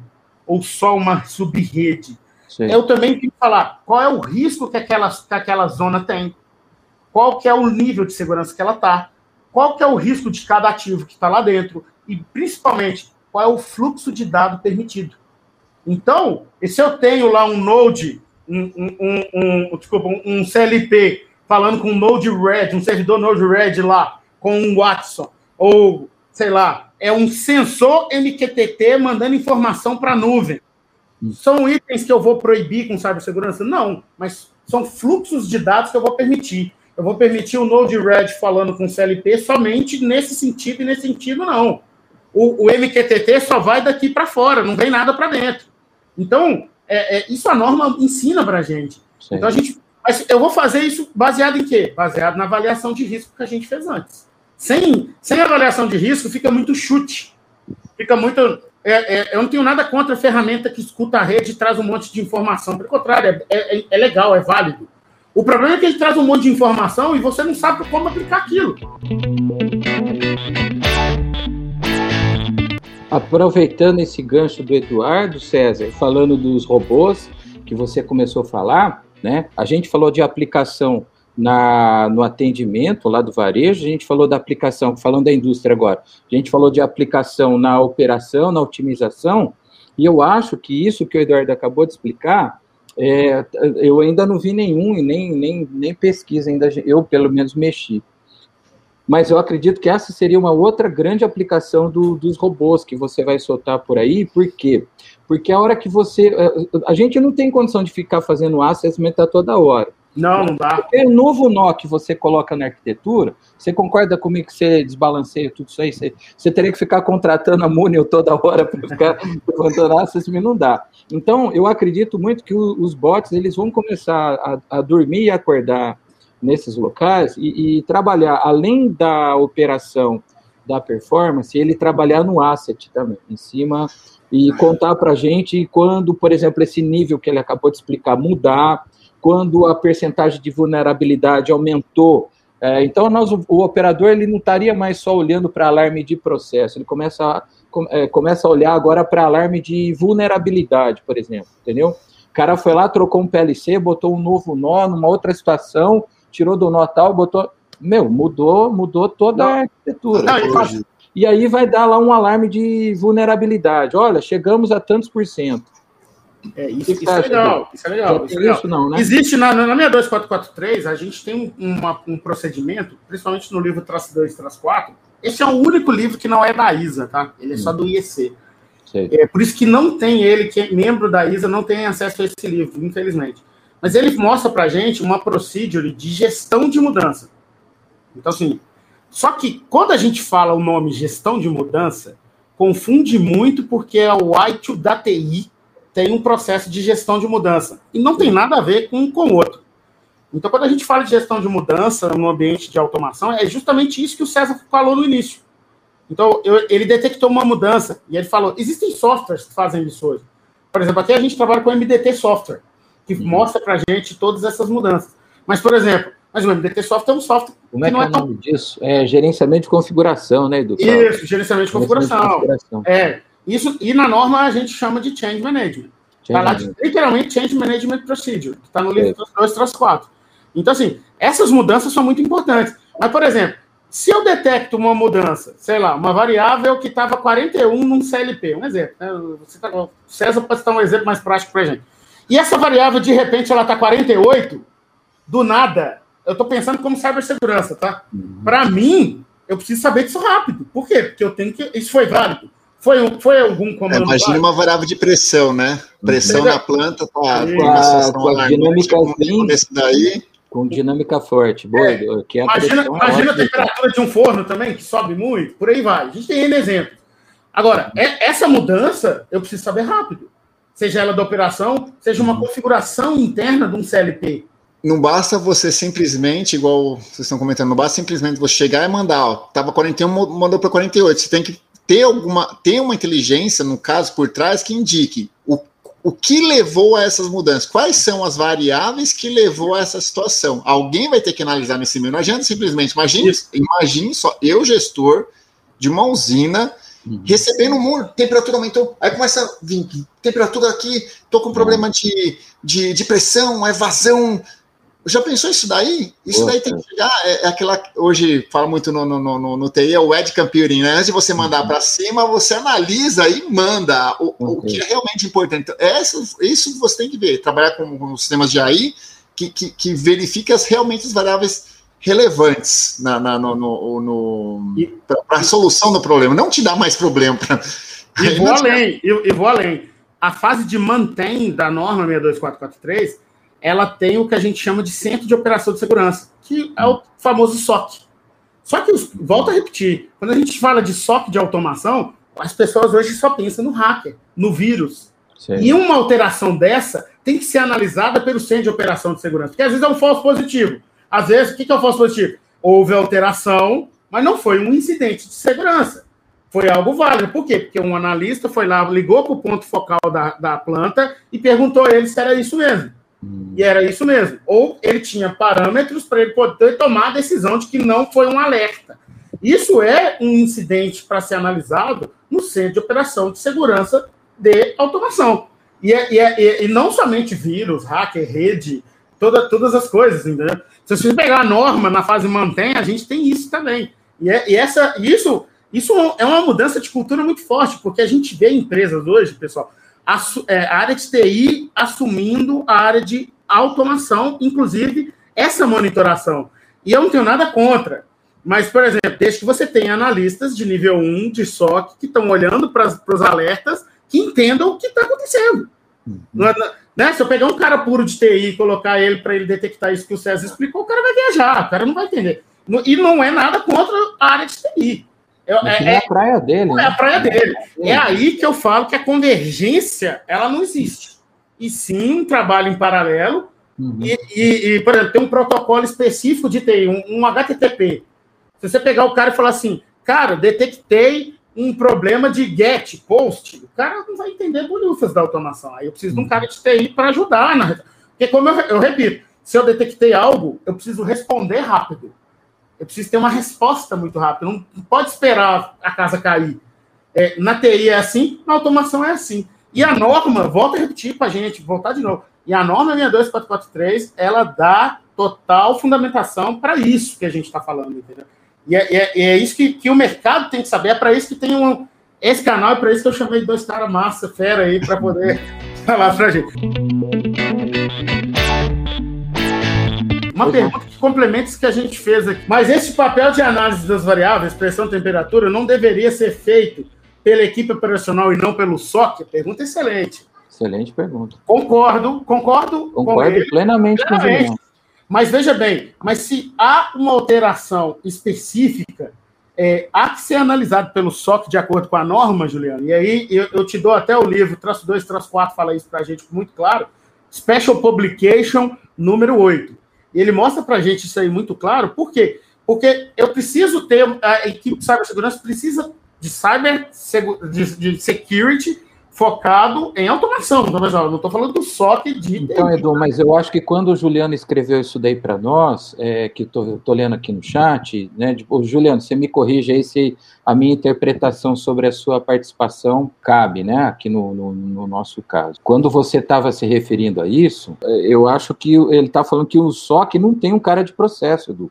ou só uma subrede. Eu também tenho que falar qual é o risco que aquela, que aquela zona tem, qual que é o nível de segurança que ela está, qual que é o risco de cada ativo que está lá dentro e, principalmente, qual é o fluxo de dado permitido. Então, se eu tenho lá um Node, um, um, um, desculpa, um CLP falando com um Node Red, um servidor Node Red lá, com um Watson, ou, sei lá, é um sensor MQTT mandando informação para a nuvem. São itens que eu vou proibir com cibersegurança? Não, mas são fluxos de dados que eu vou permitir. Eu vou permitir o Node-RED falando com CLP somente nesse sentido e nesse sentido não. O, o MQTT só vai daqui para fora, não vem nada para dentro. Então, é, é, isso a norma ensina para a gente. Então, a gente. Mas eu vou fazer isso baseado em quê? Baseado na avaliação de risco que a gente fez antes. Sem, sem avaliação de risco, fica muito chute. Fica muito. É, é, eu não tenho nada contra a ferramenta que escuta a rede e traz um monte de informação. Pelo contrário, é, é, é legal, é válido. O problema é que ele traz um monte de informação e você não sabe como aplicar aquilo. Aproveitando esse gancho do Eduardo César, falando dos robôs que você começou a falar, né? A gente falou de aplicação na, no atendimento lá do varejo, a gente falou da aplicação, falando da indústria agora, a gente falou de aplicação na operação, na otimização, e eu acho que isso que o Eduardo acabou de explicar, é, eu ainda não vi nenhum e nem, nem, nem pesquisa ainda, eu pelo menos mexi. Mas eu acredito que essa seria uma outra grande aplicação do, dos robôs que você vai soltar por aí, por quê? Porque a hora que você. A gente não tem condição de ficar fazendo assessment a toda hora. Não, não dá. O novo nó que você coloca na arquitetura, você concorda comigo que você desbalanceia tudo isso aí? Você, você teria que ficar contratando a Munio toda hora para ficar levantando assessment, não dá. Então, eu acredito muito que os bots eles vão começar a, a dormir e acordar nesses locais e, e, trabalhar, além da operação da performance, ele trabalhar no asset também, em cima, e contar para a gente quando, por exemplo, esse nível que ele acabou de explicar mudar, quando a percentagem de vulnerabilidade aumentou. É, então, nós, o, o, operador ele não estaria mais só olhando para alarme de processo, ele começa a, é, começa a olhar agora para alarme de vulnerabilidade, por exemplo, entendeu? O cara foi lá, trocou um PLC, botou um novo nó numa outra situação, tirou do nó tal, botou. Meu, mudou, mudou toda a arquitetura. Não, e aí vai dar lá um alarme de vulnerabilidade. Olha, chegamos a tantos por cento. É, isso, isso, é legal, isso é legal. Isso é legal. Isso não, né? Existe na, na 62443, a gente tem uma, um procedimento, principalmente no livro Traço 2 Traço 4. Esse é o único livro que não é da ISA, tá? Ele é só do IEC. É por isso que não tem ele, que é membro da ISA, não tem acesso a esse livro, infelizmente. Mas ele mostra pra gente uma procedure de gestão de mudança. Então, assim, só que quando a gente fala o nome gestão de mudança, confunde muito porque é o ITIL da TI, tem um processo de gestão de mudança. E não tem nada a ver com um com o outro. Então, quando a gente fala de gestão de mudança no ambiente de automação, é justamente isso que o César falou no início. Então, eu, ele detectou uma mudança e ele falou: existem softwares que fazem isso hoje. Por exemplo, aqui a gente trabalha com o MDT Software, que uhum. mostra para a gente todas essas mudanças. Mas, por exemplo, mas o MDT Software é um software. Como é que, é, é o nome disso? É gerenciamento de configuração, né, Edu? Isso, gerenciamento de configuração. Gerenciamento de configuração. É. Isso, e na norma a gente chama de change management. Está lá de, literalmente change management procedure, que está no livro 2, traço 4. Então, assim, essas mudanças são muito importantes. Mas, por exemplo, se eu detecto uma mudança, sei lá, uma variável que estava 41 num CLP, um exemplo, né? Tá, o César pode citar um exemplo mais prático para a gente. E essa variável, de repente, ela está 48, do nada, eu estou pensando como cibersegurança, tá? Uhum. Para mim, eu preciso saber disso rápido. Por quê? Porque eu tenho que. Isso foi válido. Foi, foi algum comando? É, imagine uma variável de pressão, né? Pressão na planta, tá? Com, com a dinâmica daí. Com dinâmica forte. Boa, é. que é a imagina imagina a temperatura de um forno também, que sobe muito, por aí vai. A gente tem N exemplo. Agora, é, essa mudança eu preciso saber rápido. Seja ela da operação, seja uma configuração interna de um CLP. Não basta você simplesmente, igual vocês estão comentando, não basta simplesmente você chegar e mandar, ó, tava 41, mandou para 48. Você tem que ter alguma ter uma inteligência, no caso, por trás, que indique o, o que levou a essas mudanças? Quais são as variáveis que levou a essa situação? Alguém vai ter que analisar nesse meio. Não adianta simplesmente. Imagine, imagine só, eu, gestor de uma usina, uhum. recebendo um temperatura aumentou, aí começa a vir temperatura aqui, tô com problema uhum. de, de, de pressão, evasão já pensou isso daí? Isso daí tem que chegar. É, é, aquela. Hoje fala muito no, no, no, no TI, é o Ed Computing, né? Antes de você mandar uhum. para cima, você analisa e manda o, o que é realmente importante. Então, essa, isso você tem que ver. Trabalhar com, com sistemas de AI que, que, que verifica as, realmente as variáveis relevantes na, na no, no, no para a solução do problema. Não te dá mais problema. Pra, e vou além, e, e vou além. A fase de mantém da norma 62443 ela tem o que a gente chama de Centro de Operação de Segurança, que é o famoso SOC. Só que, volto a repetir, quando a gente fala de SOC de automação, as pessoas hoje só pensam no hacker, no vírus. Sim. E uma alteração dessa tem que ser analisada pelo Centro de Operação de Segurança, porque às vezes é um falso positivo. Às vezes, o que é um falso positivo? Houve alteração, mas não foi um incidente de segurança. Foi algo válido. Por quê? Porque um analista foi lá, ligou para o ponto focal da, da planta e perguntou a ele se era isso mesmo. Hum. E era isso mesmo. Ou ele tinha parâmetros para ele poder tomar a decisão de que não foi um alerta. Isso é um incidente para ser analisado no Centro de Operação de Segurança de Automação. E, é, e, é, e não somente vírus, hacker, rede, toda, todas as coisas, entendeu? Se você pegar a norma na fase mantém, a gente tem isso também. E, é, e essa, isso, isso é uma mudança de cultura muito forte, porque a gente vê empresas hoje, pessoal, a, é, a área de TI assumindo a área de automação, inclusive essa monitoração. E eu não tenho nada contra. Mas, por exemplo, desde que você tenha analistas de nível 1 de SOC que estão olhando para os alertas que entendam o que está acontecendo. Uhum. Né? Se eu pegar um cara puro de TI e colocar ele para ele detectar isso que o César explicou, o cara vai viajar, o cara não vai entender. E não é nada contra a área de TI. É, é, a praia dele. É né? a praia dele. É aí que eu falo que a convergência ela não existe. E sim um trabalho em paralelo. Uhum. E, e, e, por exemplo, tem um protocolo específico de TI, um, um HTTP. Se você pegar o cara e falar assim, cara, detectei um problema de get, post, o cara não vai entender bolhufas da automação. Aí eu preciso de um uhum. cara de TI para ajudar. Na... Porque, como eu, eu repito, se eu detectei algo, eu preciso responder rápido. Eu preciso ter uma resposta muito rápida. Não pode esperar a casa cair. É, na TI é assim, na automação é assim. E a norma, volta a repetir para a gente, voltar de novo. E a norma 62443, ela dá total fundamentação para isso que a gente está falando, entendeu? E é, é, é, isso que, que o mercado tem que saber, é para isso que tem um, esse canal, é para isso que eu chamei dois caras massa, fera aí, para poder falar para a gente. Uma pergunta que complementa isso que a gente fez aqui. Mas esse papel de análise das variáveis, pressão e temperatura, não deveria ser feito pela equipe operacional e não pelo SOC? Pergunta excelente. Excelente pergunta. Concordo, concordo. Concordo com plenamente, plenamente com o Mas veja bem, mas se há uma alteração específica, é, há que ser analisado pelo SOC de acordo com a norma, Juliano. E aí eu, eu te dou até o livro, traço 2, traço 4, fala isso para a gente muito claro. Special Publication número 8. E ele mostra para a gente isso aí muito claro. Por quê? Porque eu preciso ter, a equipe de cibersegurança precisa de cyber de, de security focado em automação. Então, não estou falando do SOC de. Então, Edu, mas eu acho que quando o Juliano escreveu isso daí para nós, é, que estou lendo aqui no chat, né? Tipo, Juliano, você me corrige aí se a minha interpretação sobre a sua participação cabe, né? Aqui no, no, no nosso caso. Quando você estava se referindo a isso, é, eu acho que ele está falando que o SOC não tem um cara de processo, Edu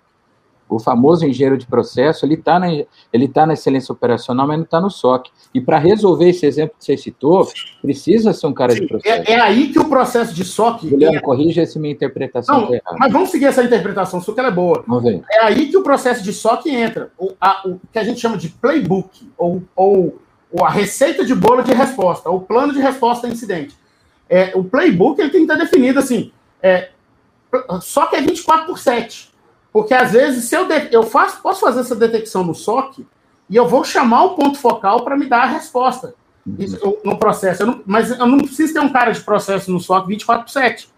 o famoso engenheiro de processo, ele está na, ele tá na excelência operacional, mas não está no SOC. E para resolver esse exemplo que você citou, precisa ser um cara Sim, de processo. É, é, aí que o processo de SOC. Juliano, é... corrija se minha interpretação está errada. Mas vamos seguir essa interpretação, só que ela é boa. Vamos ver. É aí que o processo de SOC entra. O, a, o que a gente chama de playbook, ou, ou, ou a receita de bolo de resposta, o plano de resposta a incidente. É, o playbook ele tem que estar definido assim. É, só que é 24 por 7. Porque às vezes, se eu, de, eu faço, posso fazer essa detecção no SOC e eu vou chamar o ponto focal para me dar a resposta Isso, no processo. Eu não, mas eu não preciso ter um cara de processo no SOC 24 por 7.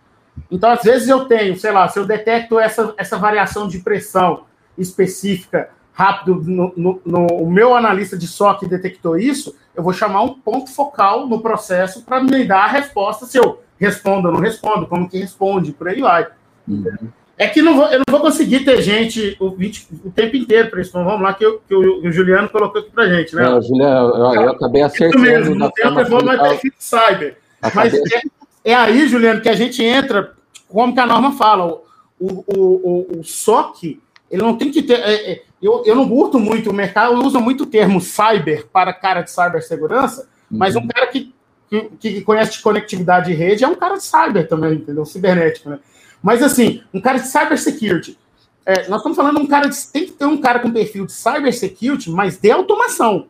Então, às vezes, eu tenho, sei lá, se eu detecto essa, essa variação de pressão específica rápido, no, no, no, o meu analista de SOC detectou isso, eu vou chamar um ponto focal no processo para me dar a resposta se eu respondo ou não respondo, como que responde, por aí vai. Uhum. É que não vou, eu não vou conseguir ter gente o, o tempo inteiro para isso. Então vamos lá, que, eu, que o, o, Juliano colocou aqui para gente, né? É, Juliano, eu, eu, acabei acertando. Isso mesmo, não tem a performance mais perfil de cyber. Acabei... Mas é, é, aí, Juliano, que a gente entra, como que a norma fala, o, o, o, o SOC, ele não tem que ter. É, é, eu, eu não curto muito, o mercado usa muito o termo cyber para cara de cibersegurança, uhum. mas um cara que, que, que, conhece de conectividade de rede é um cara de cyber também, entendeu? Cibernético, né? Mas assim, um cara de cybersecurity. É, nós estamos falando de um cara de, tem que ter um cara com perfil de cybersecurity, mas de automação.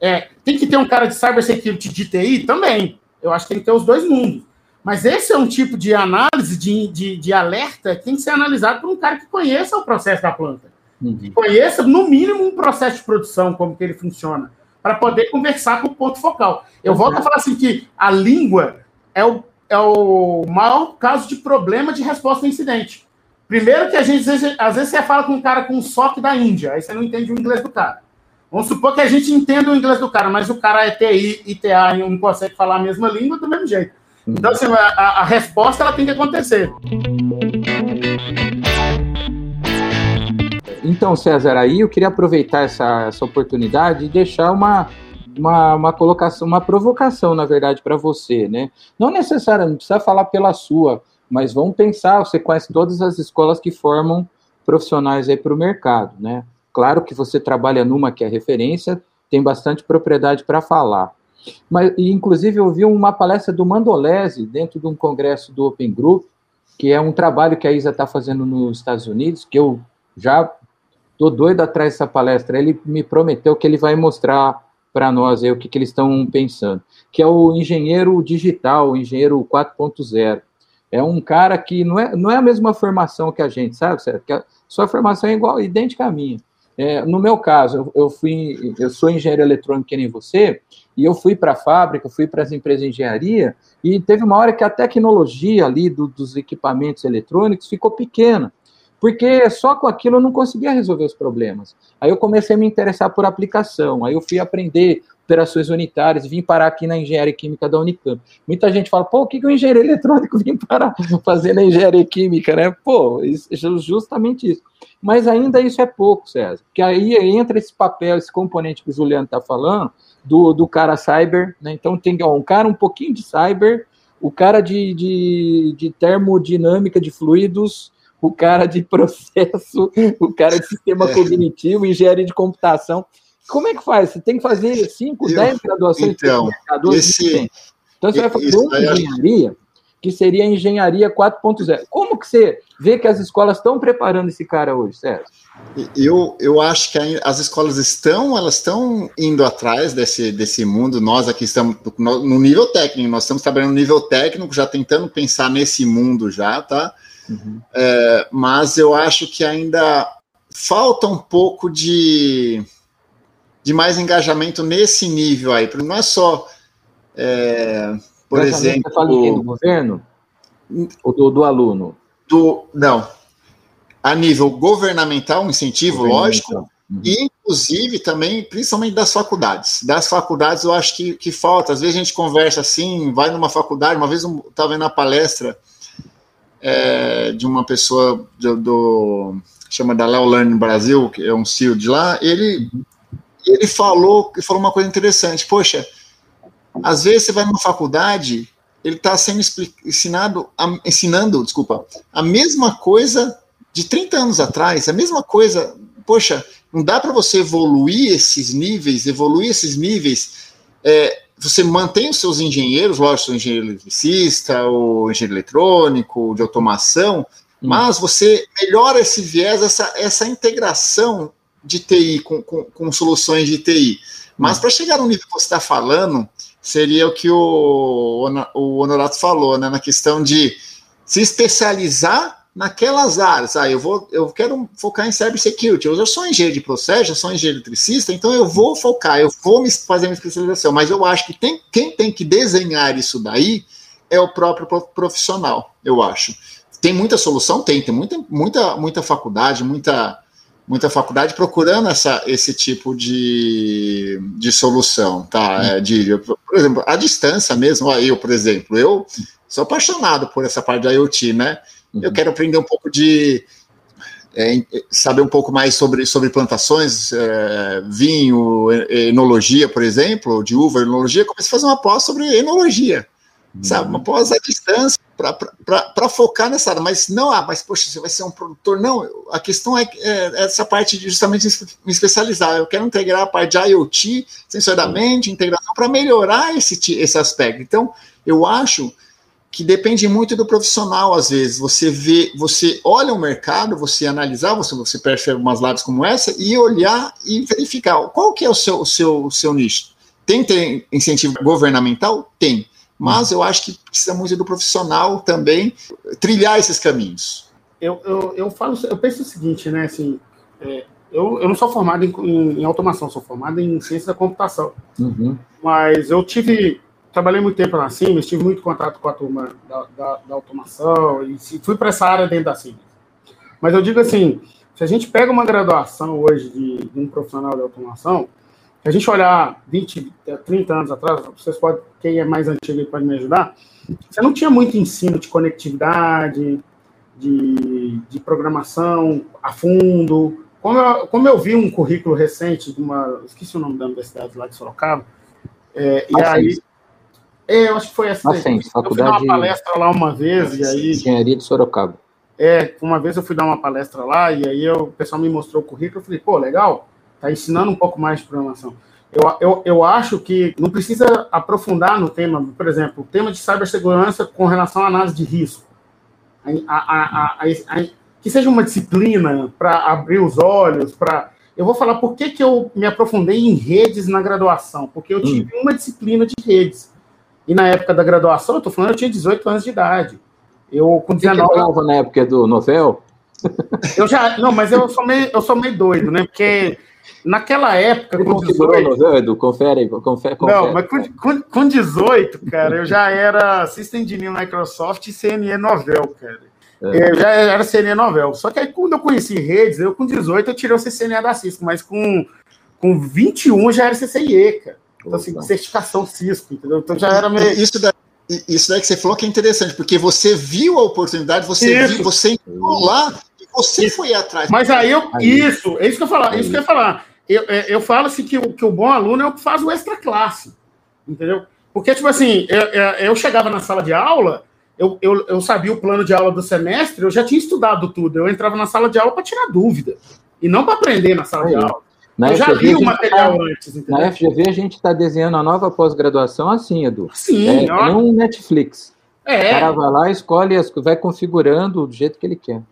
É, tem que ter um cara de cybersecurity de TI também. Eu acho que tem que ter os dois mundos. Mas esse é um tipo de análise, de, de, de alerta, que tem que ser analisado por um cara que conheça o processo da planta. Uhum. Que conheça, no mínimo, um processo de produção, como que ele funciona, para poder conversar com o ponto focal. Eu uhum. volto a falar assim que a língua é o é o maior caso de problema de resposta a incidente. Primeiro que a gente, às vezes, você fala com um cara com um SOC da Índia, aí você não entende o inglês do cara. Vamos supor que a gente entenda o inglês do cara, mas o cara é TI, ITA e não consegue falar a mesma língua do mesmo jeito. Então, assim, a, a resposta ela tem que acontecer. Então, César, aí eu queria aproveitar essa, essa oportunidade e deixar uma, uma, uma colocação, uma provocação, na verdade, para você, né? Não necessariamente precisa falar pela sua, mas vamos pensar, você conhece todas as escolas que formam profissionais aí para o mercado, né? Claro que você trabalha numa que é referência, tem bastante propriedade para falar. Mas, e, inclusive, eu vi uma palestra do Mandolese dentro de um congresso do Open Group, que é um trabalho que a Isa está fazendo nos Estados Unidos, que eu já estou doido atrás dessa palestra. Ele me prometeu que ele vai mostrar para nós aí o que, que eles estão pensando, que é o engenheiro digital, o engenheiro 4.0. É um cara que não é, não é a mesma formação que a gente, sabe? A sua formação é igual, idêntica à minha. É, no meu caso, eu, eu, fui, eu sou engenheiro eletrônico que nem você, e eu fui para a fábrica, fui para as empresas de engenharia, e teve uma hora que a tecnologia ali do, dos equipamentos eletrônicos ficou pequena porque só com aquilo eu não conseguia resolver os problemas. Aí eu comecei a me interessar por aplicação, aí eu fui aprender operações unitárias vim parar aqui na engenharia química da Unicamp. Muita gente fala, pô, o que, que o engenheiro eletrônico vem parar fazendo engenharia química, né? Pô, isso, justamente isso. Mas ainda isso é pouco, César, porque aí entra esse papel, esse componente que o Juliano está falando, do, do cara cyber, né? Então tem ó, um cara um pouquinho de cyber, o cara de, de, de termodinâmica de fluidos, o cara de processo, o cara de sistema é. cognitivo, engenharia de computação. Como é que faz? Você tem que fazer 5, 10 graduações então, esse, Então você vai fazer uma engenharia que seria a engenharia 4.0. Como que você vê que as escolas estão preparando esse cara hoje, Sérgio? Eu, eu acho que as escolas estão, elas estão indo atrás desse, desse mundo. Nós aqui estamos no nível técnico, nós estamos trabalhando no nível técnico, já tentando pensar nesse mundo já, tá? Uhum. É, mas eu acho que ainda falta um pouco de, de mais engajamento nesse nível aí, porque não é só, é, por exemplo. Você fala do governo? Ou do, do aluno? Do, não. A nível governamental, um incentivo, lógico, uhum. e inclusive também, principalmente das faculdades. Das faculdades eu acho que, que falta. Às vezes a gente conversa assim, vai numa faculdade, uma vez eu estava vendo a palestra é, de uma pessoa do, do chama da Léo Learn Brasil, que é um CEO de lá, ele, ele falou, falou uma coisa interessante, poxa, às vezes você vai numa faculdade, ele está sendo ensinado, ensinando, desculpa, a mesma coisa de 30 anos atrás, a mesma coisa, poxa, não dá para você evoluir esses níveis, evoluir esses níveis, é, você mantém os seus engenheiros, lógico, o engenheiro eletricista, o engenheiro eletrônico, de automação, hum. mas você melhora esse viés, essa, essa integração de TI com, com, com soluções de TI. Mas hum. para chegar no nível que você está falando, seria o que o, o Honorato falou, né, na questão de se especializar naquelas áreas. Ah, eu vou, eu quero focar em cybersecurity. Eu já sou engenheiro de processo, já sou engenheiro eletricista, então eu vou focar, eu vou me fazer uma especialização. Mas eu acho que tem, quem tem que desenhar isso daí é o próprio profissional, eu acho. Tem muita solução? Tem, tem muita, muita, muita faculdade, muita muita faculdade procurando essa, esse tipo de, de solução, tá? É, de, por exemplo, a distância mesmo, eu, por exemplo, eu sou apaixonado por essa parte da IoT, né? Eu uhum. quero aprender um pouco de é, saber um pouco mais sobre, sobre plantações, é, vinho, enologia, por exemplo, de uva, enologia, comecei a fazer uma pós sobre enologia, uhum. sabe? Uma pós à distância, para focar nessa área, mas não, ah, mas poxa, você vai ser um produtor. Não, a questão é, é, essa parte de justamente me especializar. Eu quero integrar a parte de IoT, sensorialmente, integração, para melhorar esse, esse aspecto. Então, eu acho que depende muito do profissional, às vezes. Você vê, você olha o mercado, você analisar, você, você percebe umas lives como essa, e olhar e verificar qual que é o seu, o seu, o seu nicho. Tem, tem incentivo governamental? Tem mas eu acho que precisa muito do profissional também trilhar esses caminhos. Eu, eu, eu falo, eu penso o seguinte, né? Assim, é, eu, eu não sou formado em, em, automação, sou formado em ciência da computação. Uhum. Mas eu tive, trabalhei muito tempo na Siemens, tive muito contato com a turma da, da, da automação e fui para essa área dentro da Siemens. Mas eu digo assim, se a gente pega uma graduação hoje de, de um profissional de automação, se a gente olhar 20, 30 anos atrás, vocês podem, quem é mais antigo pode me ajudar, você não tinha muito ensino de conectividade, de, de programação a fundo. Como eu, como eu vi um currículo recente de uma. Esqueci o nome da universidade lá de Sorocaba. É, e aí. É, eu acho que foi essa. Assim, eu fui dar uma palestra lá uma vez, e aí. Engenharia de Sorocaba. É, uma vez eu fui dar uma palestra lá, e aí eu, o pessoal me mostrou o currículo, eu falei, pô, legal está ensinando um pouco mais de programação. Eu, eu, eu acho que não precisa aprofundar no tema, por exemplo, o tema de cibersegurança com relação à análise de risco. A, a, a, que seja uma disciplina para abrir os olhos, para. Eu vou falar por que, que eu me aprofundei em redes na graduação, porque eu tive hum. uma disciplina de redes. E na época da graduação, eu estou falando, eu tinha 18 anos de idade. Eu, com 19. Você que na época do Novel? Eu já. Não, mas eu sou meio, eu sou meio doido, né? Porque Naquela época, com 18... Não, Edu, confere, confere, confere. Não, mas com, com, com 18, cara, eu já era System Engineer Microsoft e CNE Novel, cara. É. Eu já era CNE Novel. Só que aí, quando eu conheci redes, eu com 18 eu tirei o CCNA da Cisco, mas com, com 21 já era CCIE, cara. Então, assim, certificação Cisco, entendeu? Então já era meio. Isso daí, isso daí que você falou que é interessante, porque você viu a oportunidade, você viu, você entrou lá você foi atrás. Mas aí eu. Aí. Isso, é isso que eu falar, é isso que eu ia falar. Eu, é, eu falo assim que o, que o bom aluno é o que faz o extra classe. Entendeu? Porque, tipo assim, eu, eu chegava na sala de aula, eu, eu, eu sabia o plano de aula do semestre, eu já tinha estudado tudo. Eu entrava na sala de aula para tirar dúvida. E não para aprender na sala de aula. Na eu FGV, já li o material tá, antes. Entendeu? Na FGV a gente está desenhando a nova pós-graduação assim, Edu. Sim, é, ó. um Netflix. É. O cara vai lá, escolhe, vai configurando do jeito que ele quer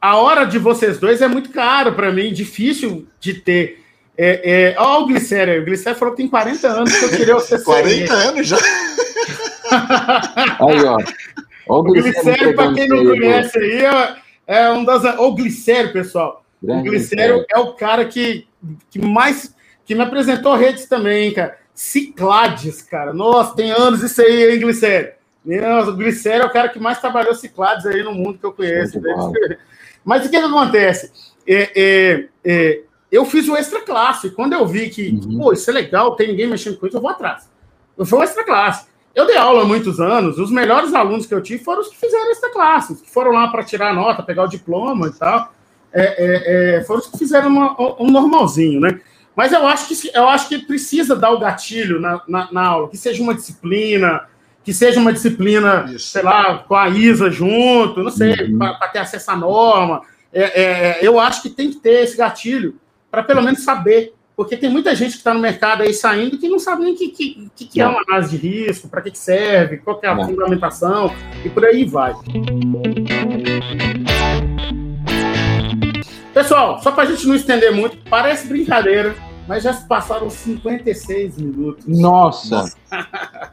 a hora de vocês dois é muito caro para mim, difícil de ter. É, é, ó, o Glicério, o Glicério falou que tem 40 anos que eu queria o CCE. 40 anos já? aí, ó. ó o Glicério, para quem não conhece aí, é um das. o Glicério, pessoal. Grande o Glicério é o cara que, que mais. que me apresentou redes também, cara. Ciclades, cara. Nossa, tem anos isso aí, hein, Glicério? Não, o Glicério é o cara que mais trabalhou ciclados aí no mundo que eu conheço. Mas o que, que acontece? É, é, é, eu fiz o extra classe. Quando eu vi que, uhum. pô, isso é legal, tem ninguém mexendo com isso, eu vou atrás. Eu fui o extra classe. Eu dei aula há muitos anos, os melhores alunos que eu tive foram os que fizeram extra classe, que foram lá para tirar nota, pegar o diploma e tal. É, é, é, foram os que fizeram uma, um normalzinho, né? Mas eu acho que eu acho que precisa dar o gatilho na, na, na aula, que seja uma disciplina, que seja uma disciplina, Isso. sei lá, com a ISA junto, não sei, uhum. para ter acesso à norma. É, é, eu acho que tem que ter esse gatilho para pelo menos saber. Porque tem muita gente que está no mercado aí saindo que não sabe nem o que, que, que, que é uma análise de risco, para que, que serve, qual é a fundamentação, e por aí vai. Pessoal, só para a gente não estender muito, parece brincadeira, mas já se passaram 56 minutos. Nossa!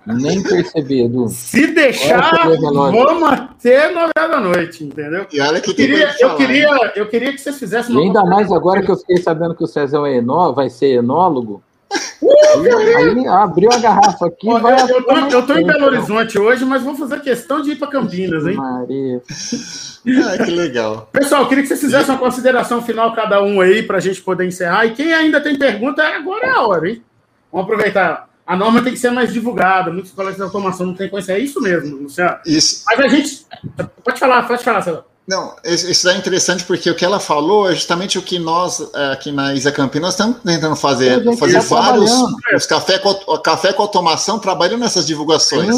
nem percebi, Edu. Se deixar, vamos até 9 da noite, entendeu? E olha que eu queria, eu, queria, eu queria que vocês fizessem uma. E ainda mais agora que eu fiquei sabendo que o Cezão é enó, vai ser enólogo. Aí abriu a garrafa aqui. Ó, eu, eu, tô, eu tô em Belo Horizonte hoje, mas vou fazer questão de ir para Campinas, hein? Maria. Ah, que legal. Pessoal, queria que vocês fizessem uma consideração final cada um aí para a gente poder encerrar. E quem ainda tem pergunta, agora é a hora, hein? Vamos aproveitar. A norma tem que ser mais divulgada. Muitos colégios de automação não têm conhecimento. É isso mesmo, Luciano. Isso. Mas a gente. Pode falar, pode falar, Celso. Não, isso é interessante porque o que ela falou é justamente o que nós aqui na Isa Campinas estamos tentando fazer, fazer tá vários os café com, café com automação trabalhando nessas divulgações.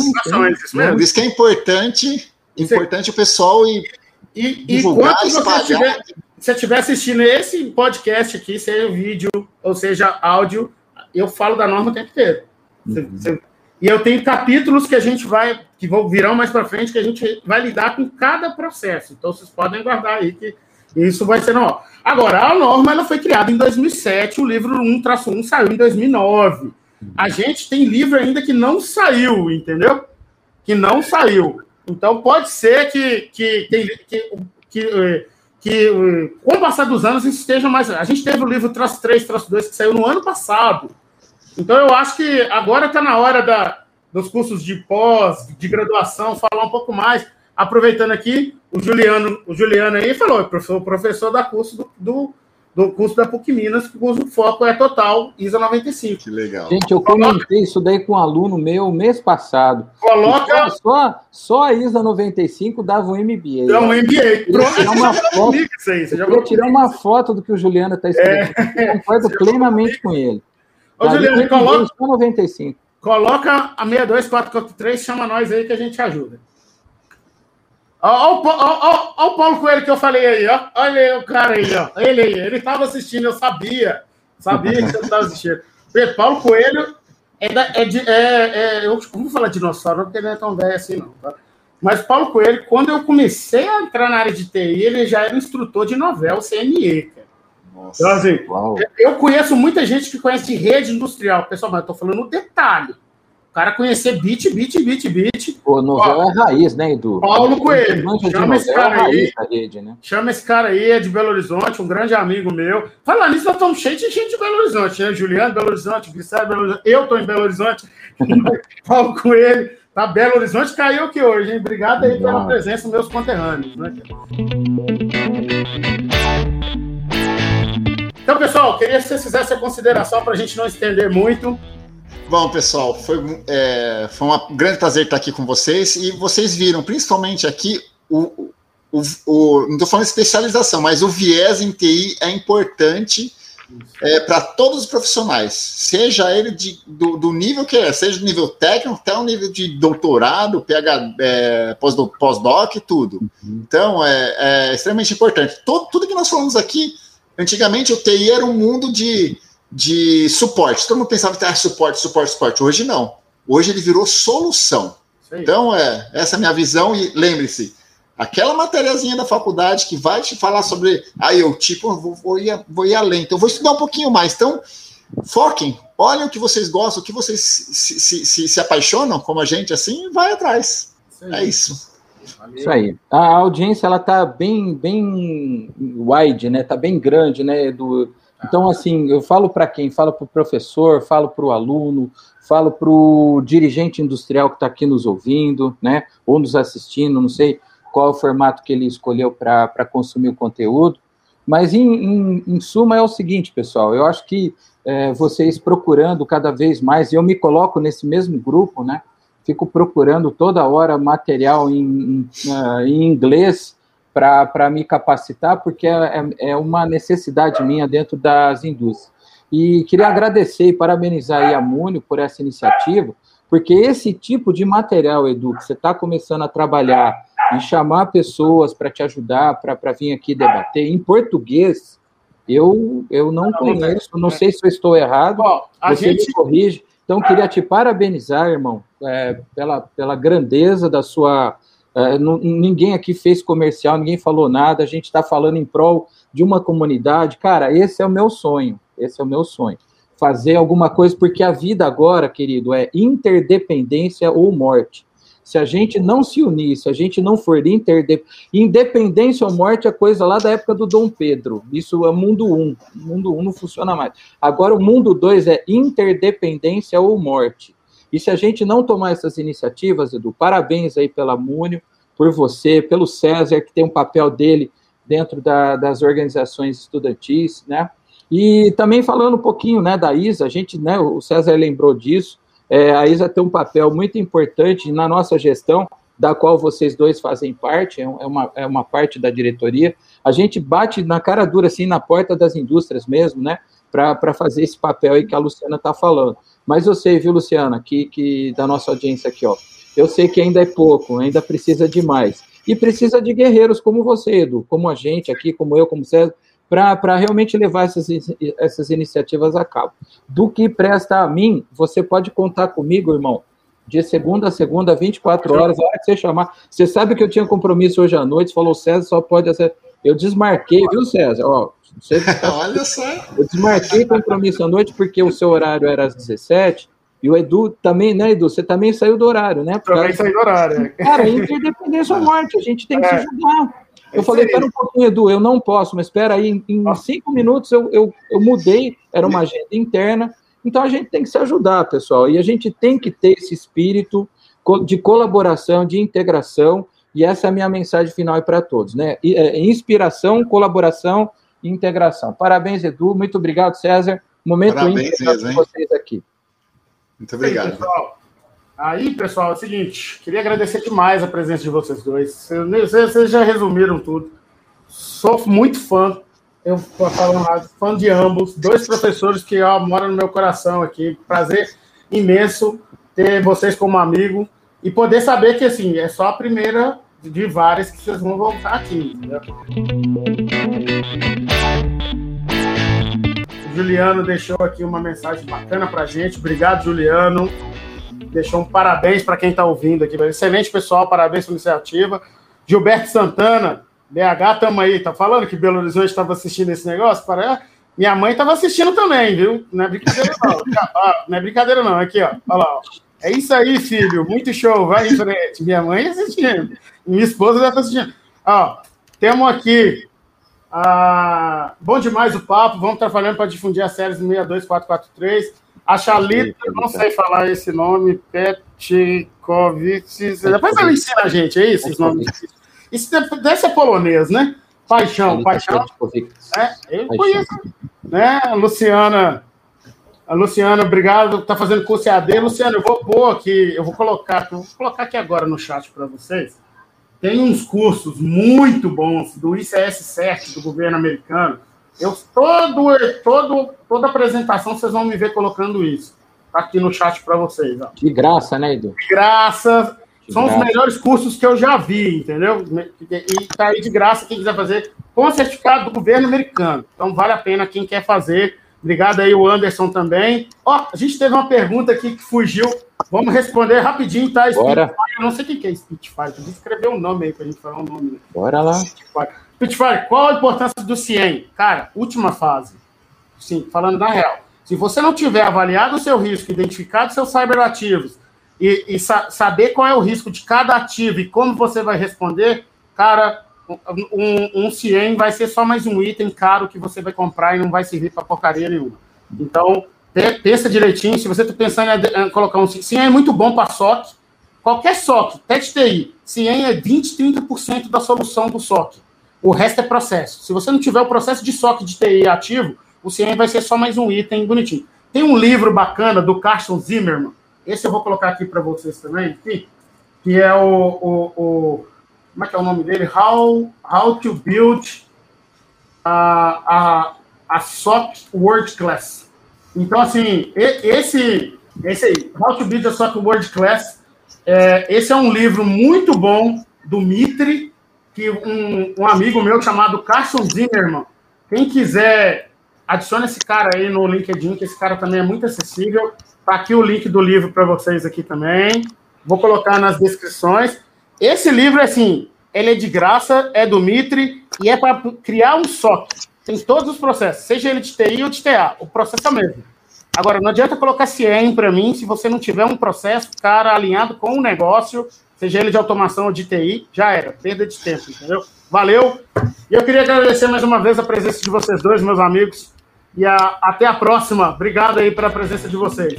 Por isso que é importante, importante o pessoal e, e, e quando você estiver, se estiver assistindo esse podcast aqui, seja vídeo ou seja áudio, eu falo da norma o tempo inteiro. Uhum. Você, e eu tenho capítulos que a gente vai, que vão virão mais para frente, que a gente vai lidar com cada processo. Então vocês podem guardar aí que isso vai ser normal. Agora, a norma ela foi criada em 2007, o livro 1-1 saiu em 2009. A gente tem livro ainda que não saiu, entendeu? Que não saiu. Então pode ser que, que, que, que, que, que com o passar dos anos isso esteja mais. A gente teve o livro Traço 3, Traço 2, que saiu no ano passado. Então, eu acho que agora está na hora da, dos cursos de pós, de graduação, falar um pouco mais. Aproveitando aqui, o Juliano, o Juliano aí falou, professor, professor da curso do, do, do curso da PUC Minas, que o foco é total ISA 95. Que legal. Gente, eu comentei isso daí com um aluno meu mês passado. Coloca. Só, só a ISA 95 dava um MBA. Dá um MBA. Pronto, tirar uma foto, isso aí, você já vou tirar uma foto do que o Juliano está escrevendo. É, eu concordo plenamente com ele. Ô, Juliano, coloca, 95. Coloca a 62443, chama nós aí que a gente ajuda. Olha o Paulo Coelho que eu falei aí, ó. Olha o cara aí, ó. Ele aí, ele estava assistindo, eu sabia. Sabia que você estava assistindo. Paulo Coelho é, da, é de. É, é, eu vou falar dinossauro, porque ele não é tão velho assim, não. Tá? Mas Paulo Coelho, quando eu comecei a entrar na área de TI, ele já era instrutor de novela CNE, cara. Nossa, então, assim, eu conheço muita gente que conhece de rede industrial. Pessoal, mas eu tô falando no detalhe. O cara conhecer bit, bit, bit, bit. O novela é raiz, né, Edu? Paulo Coelho. Chama esse cara é aí. Rede, né? Chama esse cara aí, é de Belo Horizonte, um grande amigo meu. Falando nisso, nós estamos cheios de gente de Belo Horizonte, né? Juliano, Belo Horizonte, Grisado, Belo Horizonte. Eu tô em Belo Horizonte. Paulo Coelho. Tá Belo Horizonte caiu aqui hoje, hein? Obrigado aí pela presença, meus conterrâneos, né? Então, pessoal, queria que vocês fizessem a consideração para a gente não estender muito. Bom, pessoal, foi, é, foi um grande prazer estar aqui com vocês. E vocês viram, principalmente aqui, o, o, o não estou falando especialização, mas o viés em TI é importante é, para todos os profissionais, seja ele de, do, do, nível que é, seja do nível técnico até o nível de doutorado, é, pós-doc e tudo. Então, é, é, extremamente importante. Todo, tudo que nós falamos aqui Antigamente o TI era um mundo de, de suporte. Todo mundo pensava que era suporte, suporte, suporte. Hoje não. Hoje ele virou solução. Então, é, essa é a minha visão. E lembre-se, aquela matériazinha da faculdade que vai te falar sobre. Aí eu, tipo, vou, vou, ir, vou ir além. Então, vou estudar um pouquinho mais. Então, foquem, olhem o que vocês gostam, o que vocês se, se, se, se apaixonam, como a gente, assim, vai atrás. É isso. Isso aí. A audiência ela tá bem bem wide, né? Tá bem grande, né, Edu? Então assim, eu falo para quem? Falo para o professor, falo para o aluno, falo para o dirigente industrial que está aqui nos ouvindo, né? Ou nos assistindo, não sei qual o formato que ele escolheu para consumir o conteúdo. Mas em, em, em, suma é o seguinte, pessoal. Eu acho que é, vocês procurando cada vez mais, e eu me coloco nesse mesmo grupo, né? Fico procurando toda hora material em, em, uh, em inglês para me capacitar, porque é, é, é, uma necessidade minha dentro das indústrias. E queria agradecer e parabenizar aí a Múnio por essa iniciativa, porque esse tipo de material, Edu, que você está começando a trabalhar e chamar pessoas para te ajudar, para vir aqui debater em português, eu, eu não, não conheço, não sei se eu estou errado, Bom, você gente... me corrige. Então, queria te parabenizar, irmão, é, pela, pela grandeza da sua. É, ninguém aqui fez comercial, ninguém falou nada, a gente está falando em prol de uma comunidade. Cara, esse é o meu sonho. Esse é o meu sonho. Fazer alguma coisa, porque a vida agora, querido, é interdependência ou morte. Se a gente não se unir, se a gente não for interdependência, independência ou morte é coisa lá da época do Dom Pedro. Isso é mundo 1. Um. Mundo 1 um não funciona mais. Agora o mundo 2 é interdependência ou morte. E se a gente não tomar essas iniciativas, Edu, parabéns aí pela Múnio, por você, pelo César, que tem um papel dele dentro da, das organizações estudantis, né? E também falando um pouquinho, né, da Isa, a gente, né, o César lembrou disso, é, a Isa tem um papel muito importante na nossa gestão, da qual vocês dois fazem parte, é, é uma, é uma parte da diretoria. A gente bate na cara dura, assim, na porta das indústrias mesmo, né, para fazer esse papel aí que a Luciana está falando. Mas eu sei, viu, Luciana, que, que da nossa audiência aqui, ó, eu sei que ainda é pouco, ainda precisa de mais. E precisa de guerreiros como você, Edu, como a gente aqui, como eu, como César, para realmente levar essas, essas iniciativas a cabo. Do que presta a mim, você pode contar comigo, irmão, de segunda a segunda, 24 horas, a hora que você chamar. Você sabe que eu tinha compromisso hoje à noite, falou, César, só pode. Eu desmarquei, viu, César? Ó, você... Olha só. Eu desmarquei compromisso à noite porque o seu horário era às 17 e o Edu também, né, Edu? Você também saiu do horário, né? Também saiu do horário. É. Cara, interdependência ou morte, a gente tem que é. se ajudar. Eu falei, espera um pouquinho, Edu, eu não posso, mas espera aí, em, cinco minutos eu, eu, eu mudei, era uma agenda interna, então a gente tem que se ajudar, pessoal, e a gente tem que ter esse espírito de colaboração, de integração, e essa é a minha mensagem final para todos, né? É, inspiração, colaboração e integração. Parabéns, Edu, muito obrigado, César. Momento Parabéns mesmo, vocês aqui. Muito obrigado. Sim, pessoal. Aí, pessoal, é o seguinte, queria agradecer demais a presença de vocês dois. Vocês já resumiram tudo. Sou muito fã, eu falo fã de ambos, dois professores que ó, moram no meu coração aqui. Prazer imenso ter vocês como amigo e poder saber que assim é só a primeira de várias que vocês vão voltar aqui. O Juliano deixou aqui uma mensagem bacana pra gente. Obrigado, Juliano deixou um parabéns para quem está ouvindo aqui. Excelente, pessoal, parabéns pela iniciativa. Gilberto Santana, BH, tamo aí. Tá falando que Belo Horizonte estava assistindo esse negócio? Para... Minha mãe estava assistindo também, viu? Não é brincadeira, não. não é brincadeira, não. Aqui, ó. Olha lá, ó. É isso aí, filho. Muito show. Vai em frente. Minha mãe assistindo. Minha esposa já está assistindo. Ó, temos aqui. Ah, bom demais o papo. Vamos trabalhando para difundir as séries 62443. A Chalita, não sei falar esse nome, Petkovic. Depois ela ensina a gente, é isso? Os nomes. Isso deve ser polonês, né? Paixão, paixão. É, eu conheço. Né? A Luciana. A Luciana, obrigado. Está fazendo curso EAD. Luciana, eu vou pôr aqui, eu vou colocar, eu vou colocar aqui agora no chat para vocês. Tem uns cursos muito bons do ICS CERT, do governo americano eu todo, todo, toda apresentação vocês vão me ver colocando isso. Tá aqui no chat para vocês. Ó. De graça, né, Edu? De graça. De São graça. os melhores cursos que eu já vi, entendeu? E tá aí de graça quem quiser fazer com certificado do governo americano. Então vale a pena quem quer fazer. Obrigado aí, o Anderson também. Ó, a gente teve uma pergunta aqui que fugiu. Vamos responder rapidinho, tá? Bora. Eu não sei o que é Spitfire. Tem que escrever um nome aí pra gente falar o um nome. Né? Bora lá. Spitfire. Pitfire, qual a importância do CIEM? Cara, última fase. Sim, falando na real. Se você não tiver avaliado o seu risco, identificado seus cyberativos e, e sa saber qual é o risco de cada ativo e como você vai responder, cara, um, um CIEM vai ser só mais um item caro que você vai comprar e não vai servir para porcaria nenhuma. Então, pensa direitinho. Se você está pensando em colocar um CIEM, é muito bom para SOC. Qualquer SOC, teste TI, CIEM é 20, 30% da solução do SOC. O resto é processo. Se você não tiver o processo de SOC de TI ativo, o CIEM vai ser só mais um item bonitinho. Tem um livro bacana do Carson Zimmerman, esse eu vou colocar aqui para vocês também, que é o, o, o, Como é que é o nome dele? How, how to Build a, a, a SOC World Class. Então, assim, esse, esse aí, How to Build a SOC World Class, é, esse é um livro muito bom do Mitre, que um, um amigo meu chamado Carson Zimmerman, quem quiser, adicione esse cara aí no LinkedIn, que esse cara também é muito acessível. Tá aqui o link do livro para vocês aqui também. Vou colocar nas descrições. Esse livro, assim, ele é de graça, é do Mitre e é para criar um SOC. Tem todos os processos, seja ele de TI ou de TA. O processo é o mesmo. Agora, não adianta colocar CIEM para mim se você não tiver um processo, cara, alinhado com o negócio seja ele de automação ou de TI, já era, perda de tempo, entendeu? Valeu. E eu queria agradecer mais uma vez a presença de vocês dois, meus amigos. E a, até a próxima. Obrigado aí pela presença de vocês.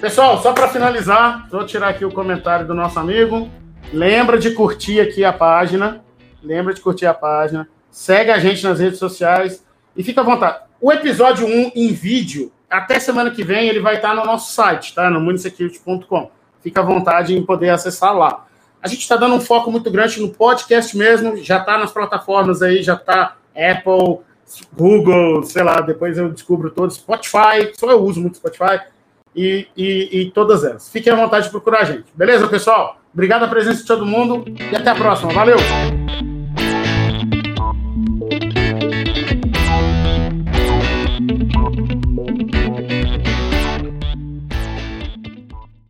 Pessoal, só para finalizar, vou tirar aqui o comentário do nosso amigo. Lembra de curtir aqui a página. Lembra de curtir a página. Segue a gente nas redes sociais. E fica à vontade. O episódio 1 em vídeo, até semana que vem, ele vai estar no nosso site, tá? No munisecurity.com. Fica à vontade em poder acessar lá. A gente está dando um foco muito grande no podcast mesmo, já está nas plataformas aí, já está Apple, Google, sei lá, depois eu descubro todos, Spotify, só eu uso muito Spotify, e, e, e todas elas. Fiquem à vontade de procurar a gente. Beleza, pessoal? Obrigado a presença de todo mundo e até a próxima. Valeu!